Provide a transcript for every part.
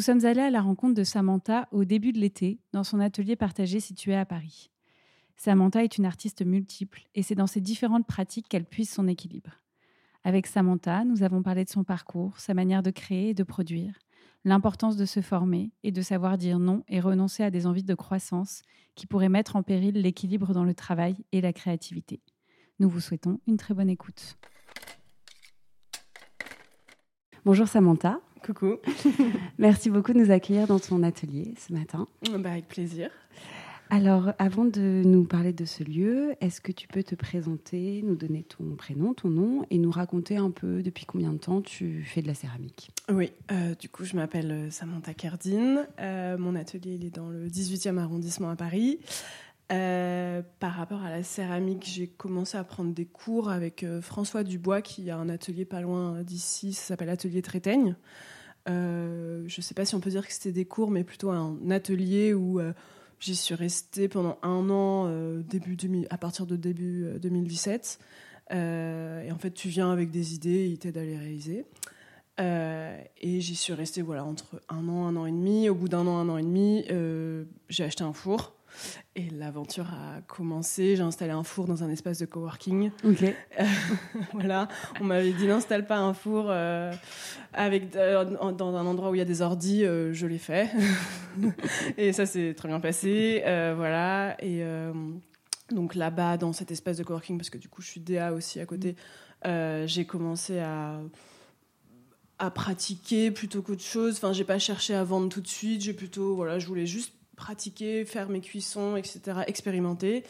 Nous sommes allés à la rencontre de Samantha au début de l'été, dans son atelier partagé situé à Paris. Samantha est une artiste multiple et c'est dans ses différentes pratiques qu'elle puise son équilibre. Avec Samantha, nous avons parlé de son parcours, sa manière de créer et de produire, l'importance de se former et de savoir dire non et renoncer à des envies de croissance qui pourraient mettre en péril l'équilibre dans le travail et la créativité. Nous vous souhaitons une très bonne écoute. Bonjour Samantha. Coucou. Merci beaucoup de nous accueillir dans ton atelier ce matin. Bah, avec plaisir. Alors, avant de nous parler de ce lieu, est-ce que tu peux te présenter, nous donner ton prénom, ton nom et nous raconter un peu depuis combien de temps tu fais de la céramique? Oui, euh, du coup, je m'appelle euh, Samantha Cardine. Euh, mon atelier, il est dans le 18e arrondissement à Paris. Par rapport à la céramique, j'ai commencé à prendre des cours avec François Dubois, qui a un atelier pas loin d'ici, ça s'appelle Atelier Trétaigne. je ne sais pas si on peut dire que c'était des cours, mais plutôt un atelier où J'y suis restée pendant un an, euh, début à partir de début 2017. Euh, euh, et en fait, tu viens avec des idées, ils t'aident à les réaliser. et j'y suis restée voilà, entre un an, un an et demi. Au bout d'un an, un an et demi, j'ai acheté un four. Et l'aventure a commencé. J'ai installé un four dans un espace de coworking. Ok. voilà. On m'avait dit n'installe pas un four euh, avec, euh, dans un endroit où il y a des ordis. Euh, je l'ai fait. et ça s'est très bien passé. voilà. Et donc là-bas, dans cet espace de coworking, parce que du coup, je suis DA aussi à côté, j'ai commencé à à pratiquer plutôt qu'autre chose. Enfin, j'ai pas cherché à vendre tout de suite. J'ai plutôt, voilà, je voulais juste pratiquer, faire mes cuissons, etc., expérimenter.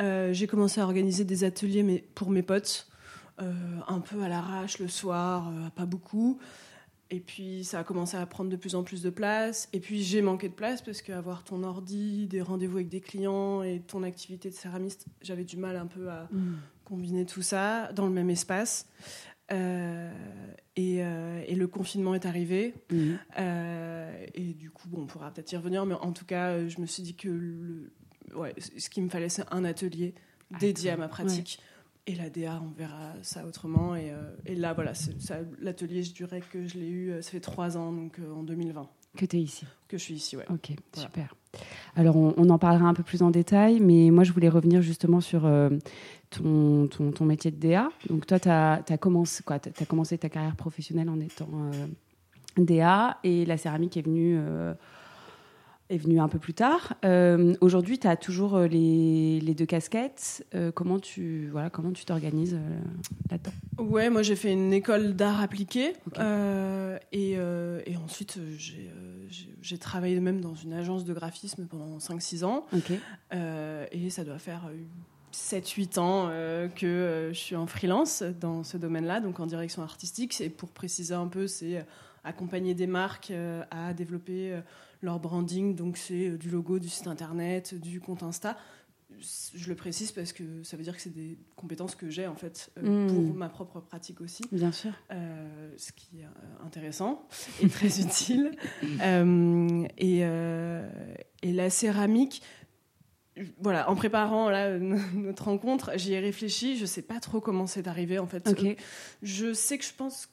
Euh, j'ai commencé à organiser des ateliers mais pour mes potes, euh, un peu à l'arrache le soir, euh, pas beaucoup. Et puis ça a commencé à prendre de plus en plus de place. Et puis j'ai manqué de place parce qu'avoir ton ordi, des rendez-vous avec des clients et ton activité de céramiste, j'avais du mal un peu à mm. combiner tout ça dans le même espace. Euh, euh, et, le confinement est arrivé. Mhm. Euh, et du coup, bon, on pourra peut-être y revenir, mais en tout cas, je me suis dit que le, ouais, ce qu'il me fallait, c'est un atelier ah, dédié à ma pratique. Et la DA, on verra ça autrement. Et, et là, voilà, l'atelier, je dirais que je l'ai eu, ça fait trois ans, donc en 2020. Que tu es ici Que je suis ici, ouais. Ok, super. Alors, on, en parlera un peu plus en détail, mais moi, je voulais revenir justement sur euh, ton, métier de DA. Donc, toi, tu as, commencé, quoi, as commencé ta carrière professionnelle en étant euh, DA, et la céramique est venue euh, est venu un peu plus tard. Euh, aujourd'hui, tu as toujours euh, les, les deux casquettes. Euh, comment tu voilà, comment tu t'organises là-dedans? Ouais, moi j'ai fait une école d'art appliqué et, et, ensuite j'ai travaillé même dans une agence de graphisme pendant 5-6 ans. et ça doit faire 7-8 ans que je suis en freelance dans ce domaine-là, donc en direction artistique. Et pour préciser un peu, c'est accompagner des marques à développer leur branding, donc c'est euh, du logo, du site internet, du compte Insta. Je le précise parce que ça veut dire que c'est des compétences que j'ai en fait euh, pour hmm. ma propre pratique aussi. Bien sûr. Euh, ce qui est intéressant et très utile. et, et, la céramique, voilà, en préparant là, notre rencontre, j'y ai réfléchi. Je sais pas trop comment c'est arrivé en fait. Je sais que je pense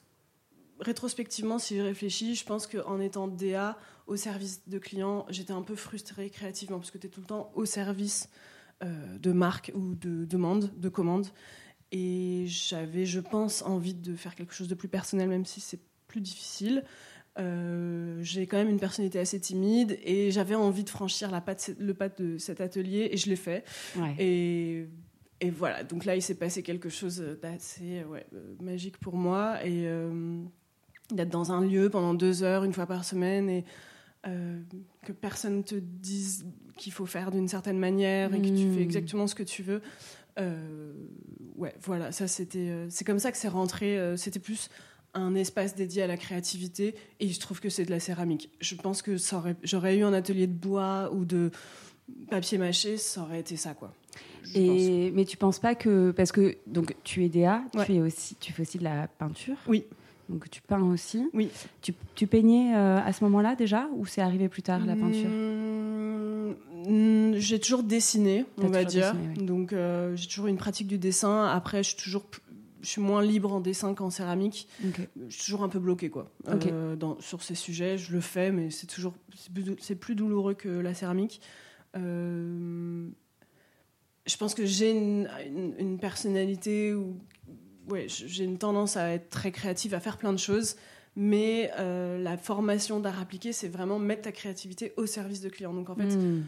rétrospectivement, si je réfléchis, je pense qu'en étant DA au service de clients, j'étais un peu frustrée créativement parce que tu es tout le temps au service euh, de marques ou de demandes, de commandes. Et j'avais, je pense, envie de faire quelque chose de plus personnel, même si c'est plus difficile. Euh, j'ai quand même une personnalité assez timide et j'avais envie de franchir la patte, le pas de cet atelier et je l'ai fait. Et, et, voilà, donc là il s'est passé quelque chose d'assez ouais, euh, magique pour moi. Et d'être dans un lieu pendant deux heures, une fois par semaine, et euh, que personne te dise qu'il faut faire d'une certaine manière et que tu fais hmm. exactement ce que tu veux. ouais, voilà, ça c'était, c'est comme ça que c'est rentré. c'était plus un espace dédié à la créativité et je trouve que c'est de la céramique. Je pense que j'aurais eu un atelier de bois ou de papier mâché, ça aurait été ça quoi. Et, mais tu penses pas que parce que donc tu es DA, tu es aussi tu fais aussi de la peinture? Oui. Donc tu peins aussi. Oui. Tu, tu peignais euh, à ce moment-là déjà ou c'est arrivé plus tard la peinture mmh, J'ai toujours dessiné, on va dire. Donc euh, j'ai toujours une pratique du dessin. Après, je suis toujours je suis moins libre en dessin qu'en céramique. Je suis toujours un peu bloquée quoi. Euh, dans, sur ces sujets, je le fais, mais c'est toujours c'est plus, douloureux que la céramique. Je pense que j'ai une, personnalité où ouais, j'ai une tendance à être très créative, à faire plein de choses. Mais euh, la formation d'art appliqué, c'est vraiment mettre ta créativité au service de clients. Donc en fait, hmm.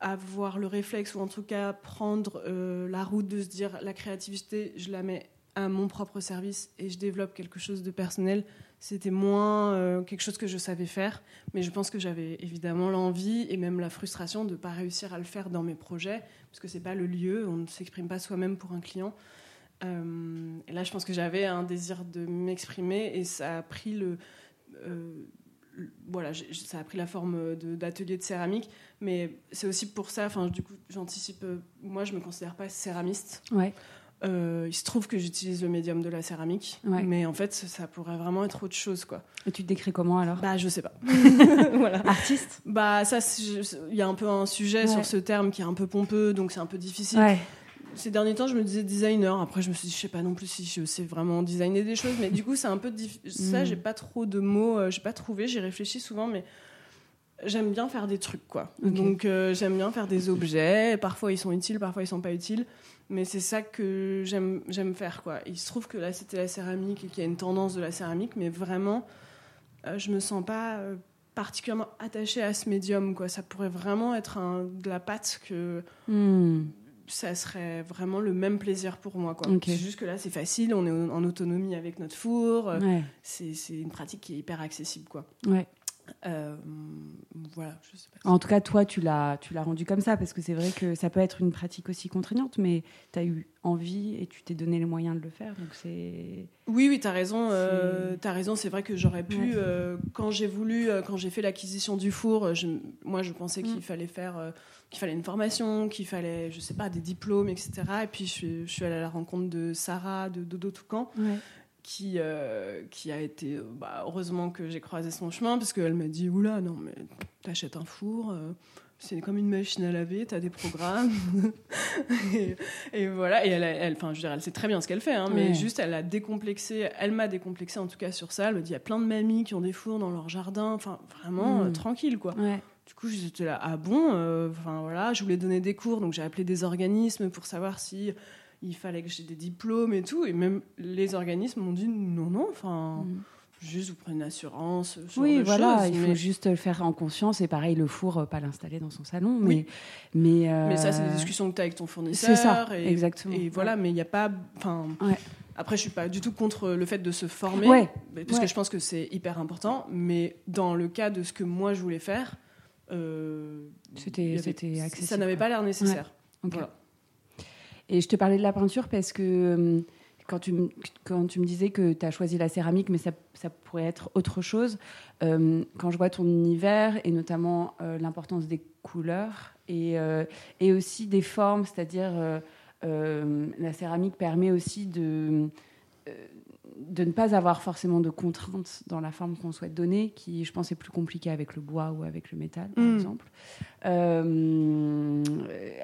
avoir le réflexe ou en tout cas prendre la route de se dire la créativité, je la mets à mon propre service et je développe quelque chose de personnel, c'était moins euh, quelque chose que je savais faire. Mais je pense que j'avais évidemment l'envie et même la frustration de ne pas réussir à le faire dans mes projets, parce que c'est pas le lieu, on ne s'exprime pas soi-même pour un client. Euh, et là, je pense que j'avais un désir de m'exprimer et ça a pris le, euh, voilà, ça a pris la forme d'atelier de, céramique, mais c'est aussi pour ça. Enfin, du coup, j'anticipe. moi, je me considère pas céramiste. Ouais. Euh, il se trouve que j'utilise le médium de la céramique, mais en fait, ça pourrait vraiment être autre chose, quoi. Et tu te décris comment alors? Bah, je sais pas. voilà. Artiste? Bah, ça, il y a un peu un sujet sur ce terme qui est un peu pompeux, donc c'est un peu difficile. Ces derniers temps, je me disais designer. Après, je me suis dit, je sais pas non plus si je sais vraiment designer des choses, mais du coup, c'est un peu difficile. Ça, mm. j'ai pas trop de mots, euh, j'ai pas trouvé. J'y réfléchis souvent, mais j'aime bien faire des trucs, quoi. Donc, euh, j'aime bien faire des objets. Parfois, ils sont utiles, parfois, ils sont pas utiles. Mais c'est ça que j'aime faire. Quoi. Il se trouve que là, c'était la céramique et qu'il y a une tendance de la céramique, mais vraiment, euh, je me sens pas euh, particulièrement attachée à ce médium. Quoi. Ça pourrait vraiment être un, de la pâte que. Hmm. Ça serait vraiment le même plaisir pour moi. Quoi. C'est juste que là, c'est facile, on est en autonomie avec notre four. C'est une pratique qui est hyper accessible. Quoi. Ouais. Euh, voilà, En tout cas, toi, tu l'as, tu l'as rendu comme ça, parce que c'est vrai que ça peut être une pratique aussi contraignante, mais tu as eu envie et tu t'es donné les moyens de le faire. Donc c'est... Oui, oui, tu as raison. Euh, as raison. C'est vrai que j'aurais pu, euh, quand j'ai voulu, quand j'ai fait l'acquisition du four, je, moi, je pensais qu'il mm. fallait faire, qu'il fallait une formation, qu'il fallait, je sais pas, des diplômes, etc. Et puis, je suis, je suis allée à la rencontre de Sarah, de Dodo Toucan. Ouais qui, euh, qui a été. Bah, heureusement que j'ai croisé son chemin, parce qu'elle m'a dit Oula, non, mais t'achètes un four, euh, c'est comme une machine à laver, t'as des programmes. et, voilà, et elle, elle, enfin, je veux dire, elle sait très bien ce qu'elle fait, hein, mais juste, elle a décomplexé, elle m'a décomplexé en tout cas sur ça. Elle me dit Il y a plein de mamies qui ont des fours dans leur jardin, enfin, vraiment euh, tranquille, quoi. Du coup, j'étais là, ah bon Enfin voilà, je voulais donner des cours, donc j'ai appelé des organismes pour savoir si il fallait que j'ai des diplômes et tout. Et même les organismes m'ont dit non, non, enfin. Mm. Juste vous prenez une assurance. oui, voilà, il faut juste le faire en conscience. Et pareil, le four, euh, pas l'installer dans son salon. Mais, mais, mais ça, c'est des euh, discussions que tu as avec ton fournisseur. C'est ça, et, exactement. Et voilà, mais il n'y a pas. Enfin, Après, je suis pas du tout contre le fait de se former, parce que je pense que c'est hyper important. Mais dans le cas de ce que moi je voulais faire, euh, c'était accessible. Ça n'avait pas l'air nécessaire. Voilà. Et je te parlais de la peinture parce que euh, quand tu, quand tu me disais que tu as choisi la céramique, mais ça, ça pourrait être autre chose, euh, quand je vois ton univers et notamment euh, l'importance des couleurs et, et aussi des formes, c'est-à-dire la céramique permet aussi de de ne pas avoir forcément de contraintes dans la forme qu'on souhaite donner, qui, je pense, est plus compliqué avec le bois ou avec le métal, par mm. exemple. Euh,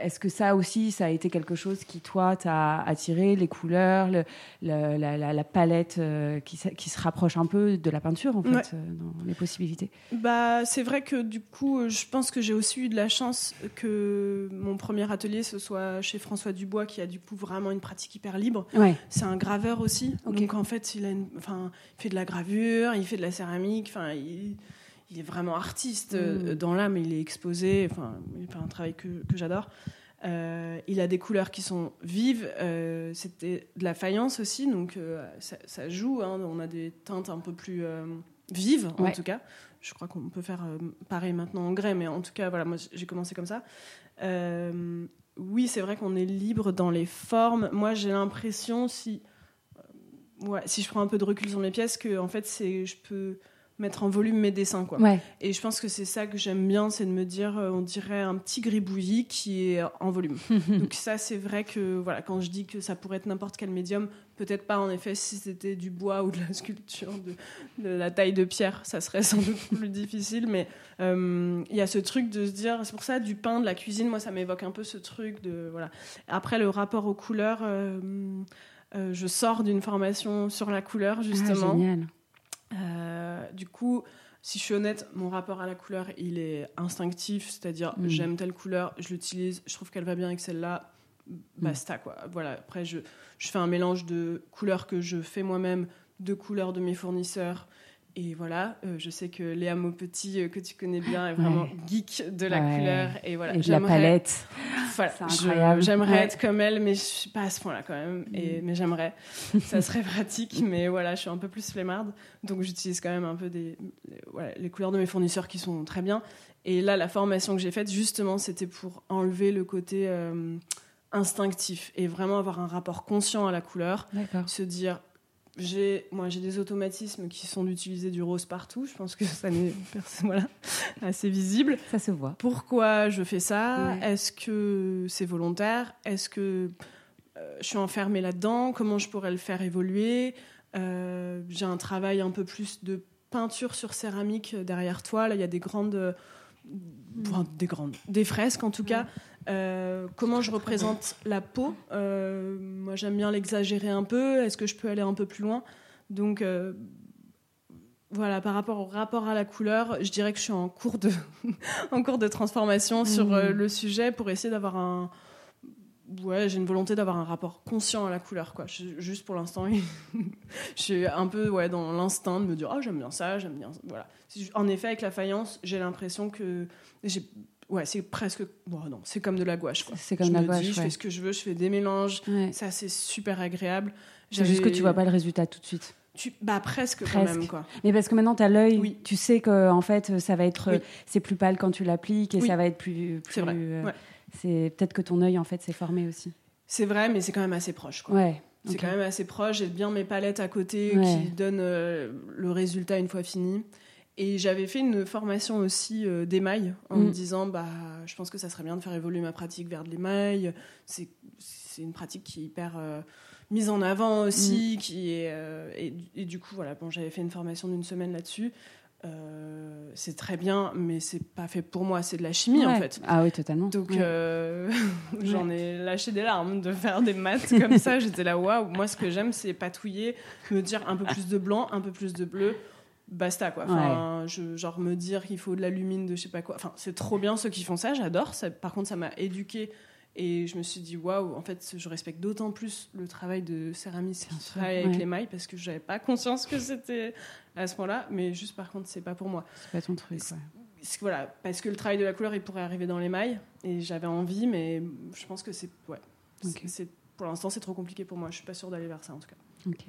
est-ce que ça aussi, ça a été quelque chose qui, toi, t'a attiré, les couleurs, la, palette euh, qui, qui, se rapproche un peu de la peinture, en fait, euh, dans les possibilités? Bah, C'est vrai que, du coup, je pense que j'ai aussi eu de la chance que mon premier atelier, ce soit chez François Dubois, qui a du coup vraiment une pratique hyper libre. C'est un graveur aussi. Donc, en fait, il, a enfin, il fait de la gravure, il fait de la céramique, enfin, il, est vraiment artiste euh, mm. dans l'âme, il est exposé, enfin, il fait un travail que, que j'adore. Euh, il a des couleurs qui sont vives, euh, c'était de la faïence aussi, donc ça, joue, hein. on a des teintes un peu plus vives en tout cas. Je crois qu'on peut faire pareil maintenant en grès, mais en tout cas, voilà, moi j'ai commencé comme ça oui, c'est vrai qu'on est libre dans les formes. Moi, j'ai l'impression, si, ouais, si je prends un peu de recul sur mes pièces, que en fait, c'est, je peux mettre en volume mes dessins quoi. Et je pense que c'est ça que j'aime bien, c'est de me dire euh, on dirait un petit gribouillis qui est en volume. Donc ça c'est vrai que voilà quand je dis que ça pourrait être n'importe quel médium, peut-être pas en effet si c'était du bois ou de la sculpture de, la taille de pierre, ça serait sans doute plus difficile mais euh, il y a ce truc de se dire c'est pour ça du pain, de la cuisine, moi ça m'évoque un peu ce truc de voilà. Après le rapport aux couleurs euh, je sors d'une formation sur la couleur justement. Ah, génial. Euh, du coup, si je suis honnête, mon rapport à la couleur, il est instinctif, c'est-à-dire mm. j'aime telle couleur, je l'utilise, je trouve qu'elle va bien avec celle-là, mm. basta quoi. Voilà. Après, je, je fais un mélange de couleurs que je fais moi-même, de couleurs de mes fournisseurs et voilà, euh, je sais que Léa Maupetit, euh, que tu connais bien, est vraiment geek de la couleur. Et voilà, et de la palette. Voilà, j'aimerais être comme elle, mais je suis pas à ce point-là quand même. Et, mm. Mais j'aimerais. Ça serait pratique, mais voilà, je suis un peu plus flemmarde. Donc j'utilise quand même un peu des, voilà, les couleurs de mes fournisseurs qui sont très bien. Et là, la formation que j'ai faite, justement, c'était pour enlever le côté euh, instinctif et vraiment avoir un rapport conscient à la couleur. Se dire, j'ai moi j'ai des automatismes qui sont d'utiliser du rose partout. Je pense que ça n'est voilà, assez visible. Ça se voit. Pourquoi je fais ça? Est-ce que c'est volontaire? Est-ce que euh, je suis enfermée là-dedans? Comment je pourrais le faire évoluer? Euh, j'ai un travail un peu plus de peinture sur céramique derrière toi. Là il y a des grandes des grandes des fresques en tout cas euh, comment je représente la peau? Euh, Moi, j'aime bien l'exagérer un peu. Est-ce que je peux aller un peu plus loin? Donc, euh, voilà, par rapport au rapport à la couleur, je dirais que je suis en cours de, en cours de transformation sur mmh. le sujet pour essayer d'avoir un. Ouais, j'ai une volonté d'avoir un rapport conscient à la couleur, quoi. juste pour l'instant, je suis un peu ouais, dans l'instinct de me dire, oh, j'aime bien ça, j'aime bien. Voilà. En effet, avec la faïence, j'ai l'impression que Ouais, c'est presque. Bon, non, c'est comme de la gouache. C'est comme je la gouache. je fais ce que je veux, je fais des mélanges. Ça, c'est super agréable. C'est juste que tu vois pas le résultat tout de suite. Tu, bah presque, quand même quoi. Mais parce que maintenant tu as l'œil, oui. tu sais que en fait ça va être c'est plus pâle quand tu l'appliques et ça va être plus, c'est vrai. Euh, c'est peut-être que ton œil en fait s'est formé aussi. C'est vrai mais c'est quand même assez proche quoi. Ouais. C'est quand même assez proche, j'ai bien mes palettes à côté qui donnent euh, le résultat une fois fini. Et j'avais fait une formation aussi euh, d'émail en me mm. disant bah, je pense que ça serait bien de faire évoluer ma pratique vers de l'émail. C'est, une pratique qui est hyper euh, mise en avant aussi. Mm. Qui est, euh, et, du coup, voilà, bon, j'avais fait une formation d'une semaine là-dessus. C'est très bien, mais c'est pas fait pour moi, c'est de la chimie en fait. Ah oui, totalement. Donc j'en ai lâché des larmes de faire des maths comme ça. J'étais là, waouh, moi ce que j'aime c'est patouiller, me dire un peu plus de blanc, un peu plus de bleu basta quoi. Enfin, je, genre me dire qu'il faut de l'alumine, de je sais pas quoi. Enfin, c'est trop bien ceux qui font ça, j'adore. par contre, ça m'a éduqué et je me suis dit waouh, en fait, je respecte d'autant plus le travail de céramiste qui travaille avec les mailles parce que j'avais pas conscience que c'était à ce point-là. Mais juste par contre, c'est pas pour moi. C'est pas ton truc. Voilà, parce que le travail de la couleur, il pourrait arriver dans les mailles et j'avais envie, mais je pense que c'est ouais. C'est pour l'instant, c'est trop compliqué pour moi. Je suis pas sûre d'aller vers ça en tout cas. Ok.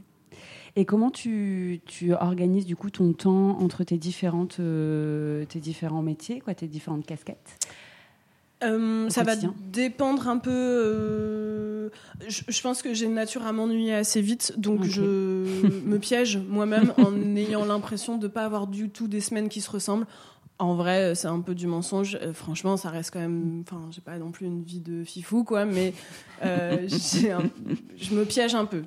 Et comment tu, tu, organises du coup ton temps entre tes, différentes, euh, tes différents métiers, quoi, tes différentes casquettes? Euh, ça va dépendre un peu. Euh, je, pense que j'ai une nature à m'ennuyer assez vite, donc je me piège moi-même en ayant l'impression de ne pas avoir du tout des semaines qui se ressemblent. En vrai, c'est un peu du mensonge. Euh, franchement, ça reste quand même. Enfin, j'ai pas non plus une vie de fifou, quoi, mais euh, je me piège un peu.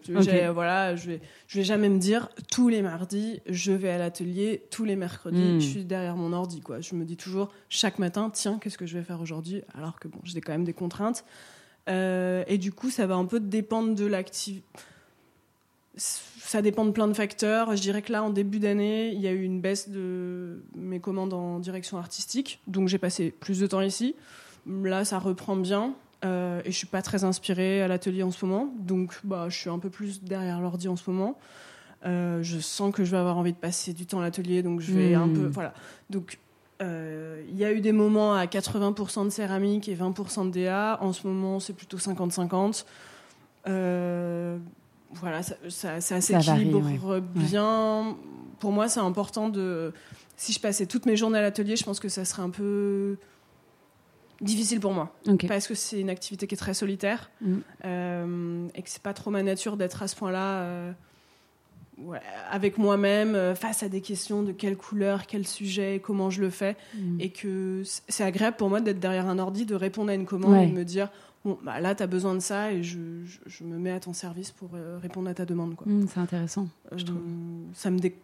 Voilà, je vais, je vais jamais me dire tous les mardis, je vais à l'atelier, tous les mercredis, hmm. je suis derrière mon ordi, quoi. Je me dis toujours chaque matin, tiens, qu'est-ce que je vais faire aujourd'hui? Alors que bon, j'ai quand même des contraintes. Euh, et du coup, ça va un peu dépendre de l'activité ça dépend de plein de facteurs. Je dirais que là, en début d'année, il y a eu une baisse de mes commandes en direction artistique. Donc j'ai passé plus de temps ici. Là, ça reprend bien. Euh, et je suis pas très inspirée à l'atelier en ce moment. Donc bah, je suis un peu plus derrière l'ordi en ce moment. Euh, je sens que je vais avoir envie de passer du temps à l'atelier. Donc je vais un peu. Hmm. Voilà. Donc euh, il y a eu des moments à 80% de céramique et 20% de DA. En ce moment, c'est plutôt 50-50 voilà, ça, ça, ça s'équilibre bien. Pour moi, c'est important de. Si je passais toutes mes journées à l'atelier, je pense que ça serait un peu difficile pour moi parce que c'est une activité qui est très solitaire Mm. euh, et que c'est pas trop ma nature d'être à ce point-là euh, ouais, avec moi-même euh, face à des questions de quelle couleur, quel sujet, comment je le fais Mm. et que c'est agréable pour moi d'être derrière un ordi, de répondre à une commande et de me dire bon bah là tu as besoin de ça et je, je- je me mets à ton service pour euh, répondre à ta demande quoi. Mm, c'est intéressant. je Euh, trouve. ça me dé-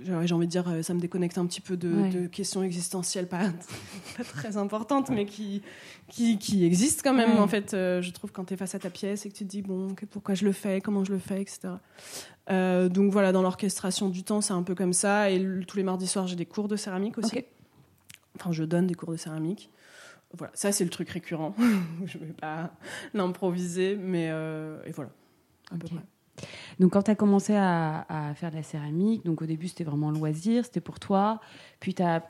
j'ai envie de dire euh, ça me déconnecte un petit peu de, Ouais. de questions existentielles pas, pas très importantes mais qui qui, qui existent quand même Ouais. en fait euh, je trouve quand tu es face à ta pièce et que tu te dis bon pourquoi je le fais comment je le fais etc Euh, donc voilà dans l'orchestration du temps c'est un peu comme ça et le- tous les mardis soirs j'ai des cours de céramique aussi enfin je donne des cours de céramique voilà ça c'est le truc récurrent je vais pas l'improviser mais euh, et voilà à peu près Donc, quand tu as commencé à, à faire de la céramique, donc au début, c'était vraiment loisir, c'était pour toi. Puis, tu as,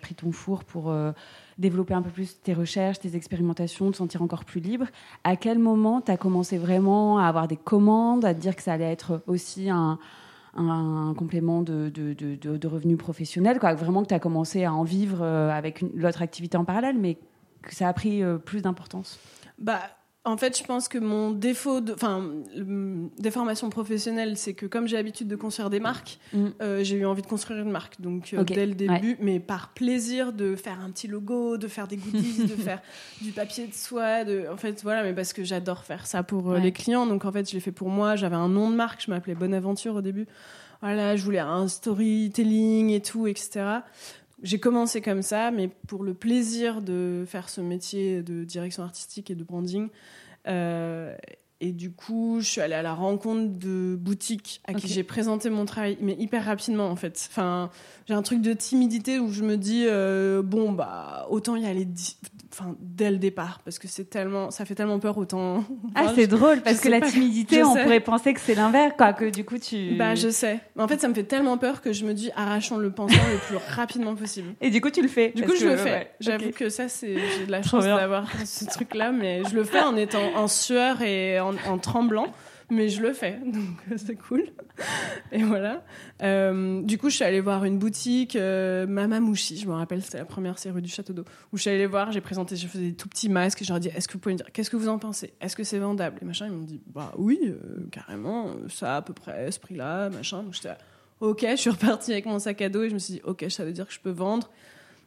pris ton four pour euh, développer un peu plus tes recherches, tes expérimentations, te sentir encore plus libre. À quel moment tu as commencé vraiment à avoir des commandes, à te dire que ça allait être aussi un, un complément de, de, revenus professionnels quoi. Vraiment que tu as commencé à en vivre euh, avec l'autre activité en parallèle, mais que ça a pris euh, plus d'importance Bah, en fait, je pense que mon défaut, de, enfin, des formations professionnelles, c'est que comme j'ai l'habitude de construire des marques, Mm. euh, j'ai eu envie de construire une marque. Donc, euh, dès le début, mais par plaisir de faire un petit logo, de faire des goodies, de faire du papier de soie, de, en fait, voilà, mais parce que j'adore faire ça pour euh, Ouais. les clients. Donc, en fait, je l'ai fait pour moi. J'avais un nom de marque, je m'appelais Bonne Aventure au début. Voilà, je voulais un storytelling et tout, etc. J'ai commencé comme ça, mais pour le plaisir de faire ce métier de direction artistique et de branding. Euh, et du coup, je suis allée à la rencontre de boutiques à qui j'ai présenté mon travail, mais hyper rapidement en fait. Enfin, j'ai un truc de timidité où je me dis euh, bon bah autant y aller enfin dès le départ parce que c'est tellement ça fait tellement peur autant. Ah, Enfin, c'est drôle parce que la pas. timidité, Je on sais. pourrait penser que c'est l'inverse, quoi, que du coup tu. Bah je sais. Mais en fait, ça me fait tellement peur que je me dis arrachons le pansement le plus rapidement possible. Et du coup, tu le fais. Du coup, je le fais. ouais, J'avoue que ça, c'est j'ai de la chance d'avoir ce truc-là, mais je le fais en étant en sueur et en, en tremblant, mais je le fais, donc euh, c'est cool. Et voilà. Euh, du coup, je suis allée voir une boutique, euh, Mamamouchi, je me rappelle, c'était la première, rue du Château d'Eau, où je suis allée voir, j'ai présenté, je faisais des tout petits masques, et je leur ai dit, est-ce que vous pouvez me dire, qu'est-ce que vous en pensez? Est-ce que c'est vendable? Et machin, ils m'ont dit, bah oui, euh, carrément, ça à peu près, ce prix-là, machin. Donc j'étais ok, je suis repartie avec mon sac à dos et je me suis dit, ok, ça veut dire que je peux vendre.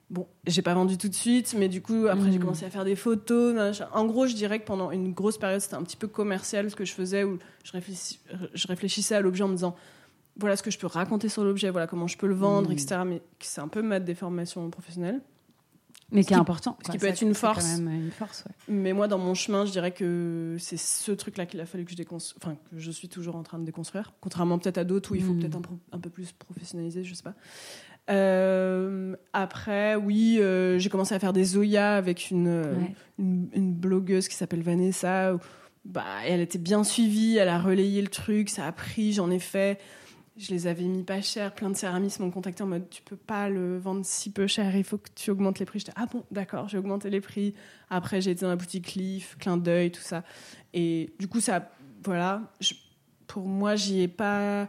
Bon, j'ai pas vendu tout de suite, mais du coup, après, j'ai Mhm. commencé à faire des photos. machin. En gros, je dirais que pendant une grosse période, c'était un petit peu commercial ce que je faisais, où je, réfléchis- je réfléchissais à l'objet en me disant voilà ce que je peux raconter sur l'objet, voilà comment je peux le vendre, Mhm. etc. Mais c'est un peu ma déformation professionnelle. Mais Ce qui est important. ce qui peut Ça, être une quand force. même une force, ouais. Mais moi, dans mon chemin, je dirais que c'est ce truc-là qu'il a fallu que je déconstruise, enfin que je suis toujours en train de déconstruire, contrairement peut-être à d'autres où il faut Mhm. peut-être un, un peu plus professionnaliser, je sais pas. Euh, après, oui, euh, j'ai commencé à faire des Zoya avec une, euh, Ouais. une, une blogueuse qui s'appelle Vanessa. où, bah, elle était bien suivie, elle a relayé le truc, ça a pris, j'en ai fait. Je les avais mis pas cher, plein de céramistes m'ont contacté en mode tu peux pas le vendre si peu cher, il faut que tu augmentes les prix. J'étais ah bon, d'accord, j'ai augmenté les prix. Après, j'ai été dans la boutique Cliff, clin d'œil, tout ça. Et du coup, ça, voilà, je- pour moi, j'y ai pas.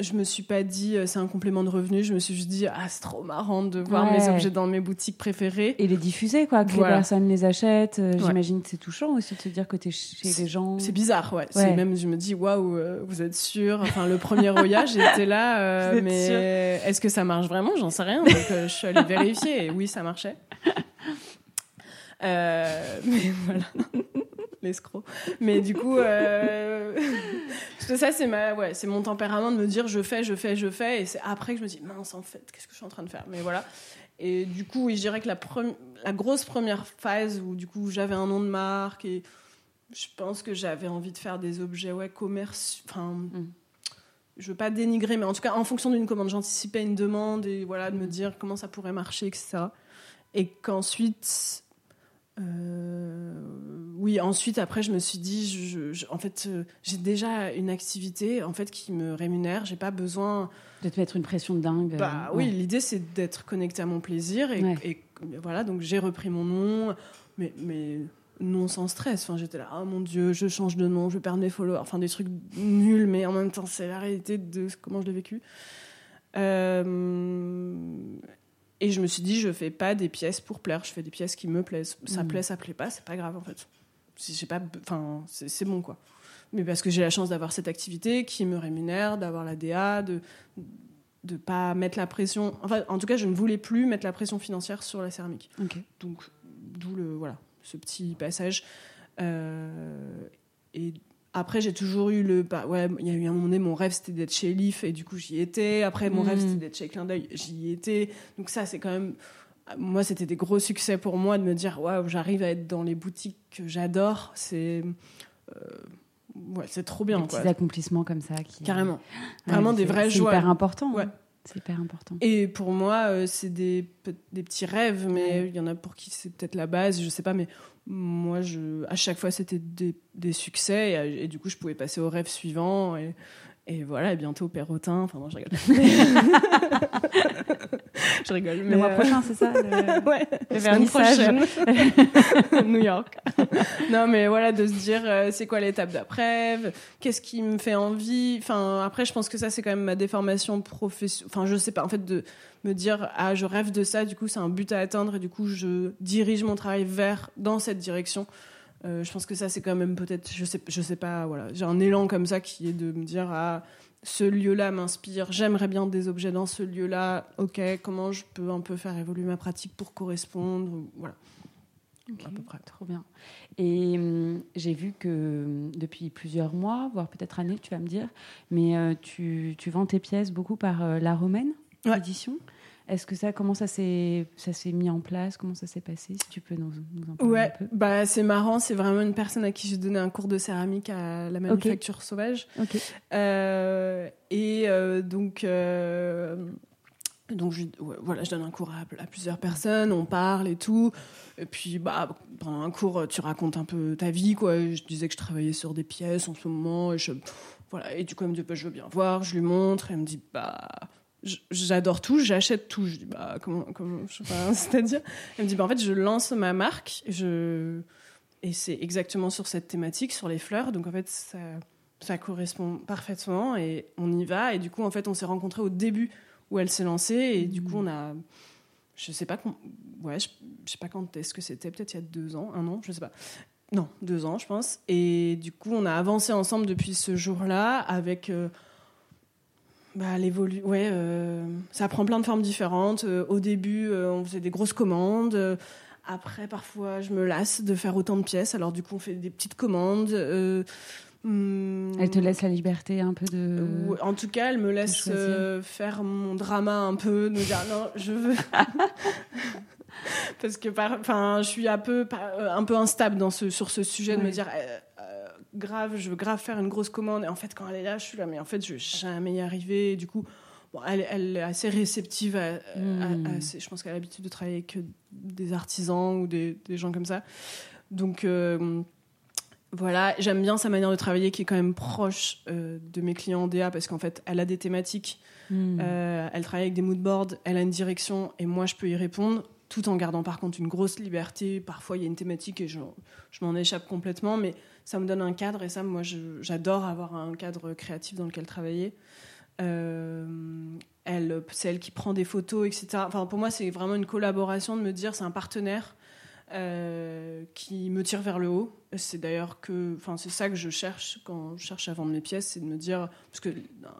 Je me suis pas dit euh, c'est un complément de revenu, je me suis juste dit ah, c'est trop marrant de voir Ouais. mes objets dans mes boutiques préférées. Et les diffuser, quoi, que Voilà. les personnes les achètent. euh, Ouais. J'imagine que c'est touchant aussi de se dire que tu es chez des gens. C'est bizarre, ouais. Ouais. Même, je me dis, waouh, euh, vous êtes sûr? Enfin, le premier Roya, j'étais là, euh, mais est-ce que ça marche vraiment? J'en sais rien. Donc, euh, je suis allée vérifier et oui, ça marchait. Euh, mais voilà, l'escroc. Mais du coup, euh, parce que ça, c'est ma, ouais, mon tempérament de me dire, je fais, je fais, je fais, et c'est après que je me dis, mince, en fait, qu'est-ce que je suis en train de faire? Mais voilà. Et du coup, oui, je dirais que la, premi- la grosse première phase où du coup j'avais un nom de marque et je pense que j'avais envie de faire des objets ouais commerciaux. Enfin, Mm. je veux pas dénigrer, mais en tout cas en fonction d'une commande, j'anticipais une demande et voilà de me dire comment ça pourrait marcher, etc. Et qu'ensuite, euh, oui, ensuite après je me suis dit, je, je- en fait, euh, j'ai déjà une activité en fait qui me rémunère, j'ai pas besoin. De te mettre une pression de dingue. Bah euh, oui, l'idée c'est d'être connecté à mon plaisir et, Ouais. et voilà, donc j'ai repris mon nom, mais, mais non sans stress. Enfin, j'étais là, oh mon dieu, je change de nom, je perdre mes followers, enfin des trucs nuls, mais en même temps c'est la réalité de comment je l'ai vécu. Euh, Et je me suis dit, je fais pas des pièces pour plaire, je fais des pièces qui me plaisent. Ça Mm. plaît, ça plaît pas, c'est pas grave en fait. J'ai pas, enfin, c'est bon quoi. Mais parce que j'ai la chance d'avoir cette activité qui me rémunère, d'avoir la DA, de de pas mettre la pression. Enfin, en tout cas, je ne voulais plus mettre la pression financière sur la céramique. Donc, d'où le voilà, ce petit passage. Euh, et après, j'ai toujours eu le. Bah, ouais, il y a eu un moment donné, mon rêve c'était d'être chez Leaf et du coup j'y étais. Après, mon rêve c'était d'être chez Clin d'œil, j'y étais. Donc, ça, c'est quand même. Moi, c'était des gros succès pour moi de me dire waouh, j'arrive à être dans les boutiques que j'adore. C'est. euh, ouais, c'est trop bien, Des quoi. petits accomplissements comme ça. Qui... Carrément. Ouais, Vraiment des vraies C'est joies. hyper important. Ouais. hein. C'est hyper important. Et pour moi, euh, c'est des, des petits rêves, mais il y en a pour qui c'est peut-être la base, je sais pas, mais moi, je, à chaque fois, c'était des, des succès, et, et du coup, je pouvais passer au rêve suivant, et, et voilà, et bientôt Perrotin, enfin, non, je rigole. je rigole, mais. Le mois euh, prochain, c'est ça le... Ouais, le vernissage. New York. non, mais voilà, de se dire, euh, c'est quoi l'étape d'après Qu'est-ce qui me fait envie Enfin, après, je pense que ça, c'est quand même ma déformation professionnelle. Enfin, je sais pas, en fait, de me dire, ah, je rêve de ça, du coup, c'est un but à atteindre, et du coup, je dirige mon travail vers, dans cette direction. Euh, je pense que ça, c'est quand même peut-être, je sais, je sais pas, voilà, j'ai un élan comme ça qui est de me dire, ah, ce lieu-là m'inspire, j'aimerais bien des objets dans ce lieu-là, ok, comment je peux un peu faire évoluer ma pratique pour correspondre, voilà. Ok, à peu près. Trop bien. Et hum, j'ai vu que hum, depuis plusieurs mois, voire peut-être années, tu vas me dire, mais euh, tu, tu vends tes pièces beaucoup par euh, La Romaine Ouais. édition? Est-ce que ça, comment ça s'est, ça s'est mis en place? Comment ça s'est passé? Si tu peux nous, nous en parler Ouais, un peu. bah c'est marrant, c'est vraiment une personne à qui j'ai donné un cours de céramique à la manufacture sauvage. Ok. Euh, et euh, donc, euh, donc je, ouais, voilà, je donne un cours à, à plusieurs personnes, on parle et tout. Et puis, bah, pendant un cours, tu racontes un peu ta vie, quoi. Je disais que je travaillais sur des pièces en ce moment. Et, je, voilà, et du coup, elle me dit, bah, je veux bien voir. Je lui montre. Et elle me dit, bah, j'adore tout, j'achète tout. Je dis, bah, comment, comment c'est-à-dire Elle me dit, bah, en fait, je lance ma marque. Je... Et c'est exactement sur cette thématique, sur les fleurs. Donc, en fait, ça, ça correspond parfaitement et on y va. Et du coup, en fait, on s'est rencontrés au début où elle s'est lancée. Et du coup, on a. Je sais pas quand. Ouais, je, je sais pas quand est-ce que c'était. Peut-être il y a deux ans, un an, je sais pas. Non, deux ans, je pense. Et du coup, on a avancé ensemble depuis ce jour-là avec. euh, bah, l'évolu ouais, euh, ça prend plein de formes différentes. Euh, au début, euh, on faisait des grosses commandes. Après, parfois, je me lasse de faire autant de pièces. Alors, du coup, on fait des petites commandes. Hum, Elle te laisse la liberté un peu de. en tout cas, elle me laisse faire mon drama un peu, me dire non, je veux. Parce que, enfin, je suis un peu, un peu instable dans ce, sur ce sujet de me dire grave, je veux grave faire une grosse commande. Et en fait, quand elle est là, je suis là, mais en fait, je vais jamais y arriver. Et du coup, bon, elle, elle est assez réceptive. À, à- Mm. à- assez- je pense qu'elle a l'habitude de travailler avec des artisans ou des, des gens comme ça. Donc. euh, voilà, j'aime bien sa manière de travailler qui est quand même proche euh, de mes clients en DA parce qu'en fait, elle a des thématiques, Hmm. euh, elle travaille avec des moodboards, elle a une direction et moi je peux y répondre tout en gardant par contre une grosse liberté. Parfois il y a une thématique et je, je m'en échappe complètement, mais ça me donne un cadre et ça, moi j'adore avoir un cadre créatif dans lequel travailler. Euh, elle, c'est elle qui prend des photos, etc. Enfin, pour moi, c'est vraiment une collaboration de me dire, c'est un partenaire euh, qui me tire vers le haut. C'est d'ailleurs que, enfin, c'est ça que je cherche quand je cherche à vendre mes pièces, c'est de me dire, parce que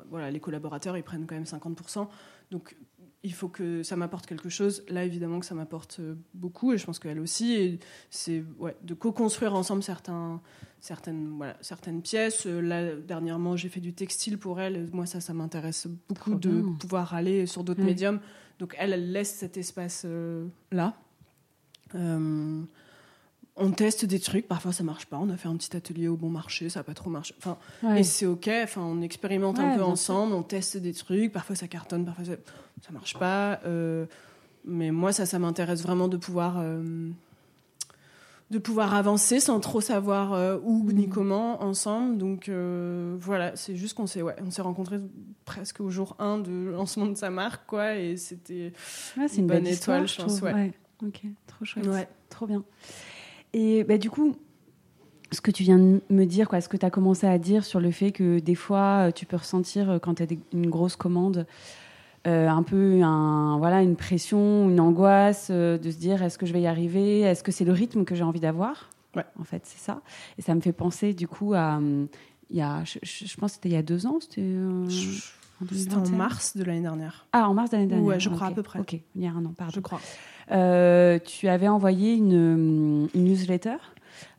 voilà, les collaborateurs, ils prennent quand même 50%, donc il faut que ça m'apporte quelque chose. Là, évidemment que ça m'apporte euh, beaucoup, et je pense qu'elle aussi. Et c'est ouais, de co-construire ensemble certains, certaines, voilà, certaines pièces. Euh, Là, dernièrement, j'ai fait du textile pour elle. Moi, ça, ça m'intéresse beaucoup Trop de bien. pouvoir aller sur d'autres médiums. Donc, elle, elle laisse cet espace-là. Euh, on teste des trucs, parfois ça marche pas. On a fait un petit atelier au bon marché, ça n'a pas trop marché. Enfin, Ouais. et c'est ok. Enfin, on expérimente Ouais, un peu ensemble, on teste des trucs. Parfois ça cartonne, parfois ça, ça marche pas. Euh, mais moi, ça, ça m'intéresse vraiment de pouvoir euh, de pouvoir avancer sans trop savoir euh, où ni Mhm. comment ensemble. Donc voilà, c'est juste qu'on s'est ouais, on s'est rencontrés presque au jour 1 de lancement de sa marque, quoi. Et c'était Ouais, c'est une bonne belle étoile, histoire, je pense, trouve. ouais. Ok, trop chouette. Trop bien. Et bah, du coup, ce que tu viens de me dire, quoi, ce que tu as commencé à dire sur le fait que des fois, euh, tu peux ressentir euh, quand tu as une grosse commande, euh, un peu un, voilà, une pression, une angoisse euh, de se dire est-ce que je vais y arriver? Est-ce que c'est le rythme que j'ai envie d'avoir? Ouais. En fait, c'est ça. Et ça me fait penser du coup à. hum, Il y a, je, je pense que c'était il y a deux ans, c'était euh, C'était en 2021. mars de l'année dernière, Ah, en mars de l'année dernière. Ouais, je crois à peu près. Ok, il y a un an, pardon. je crois. Euh, tu avais envoyé une, une newsletter?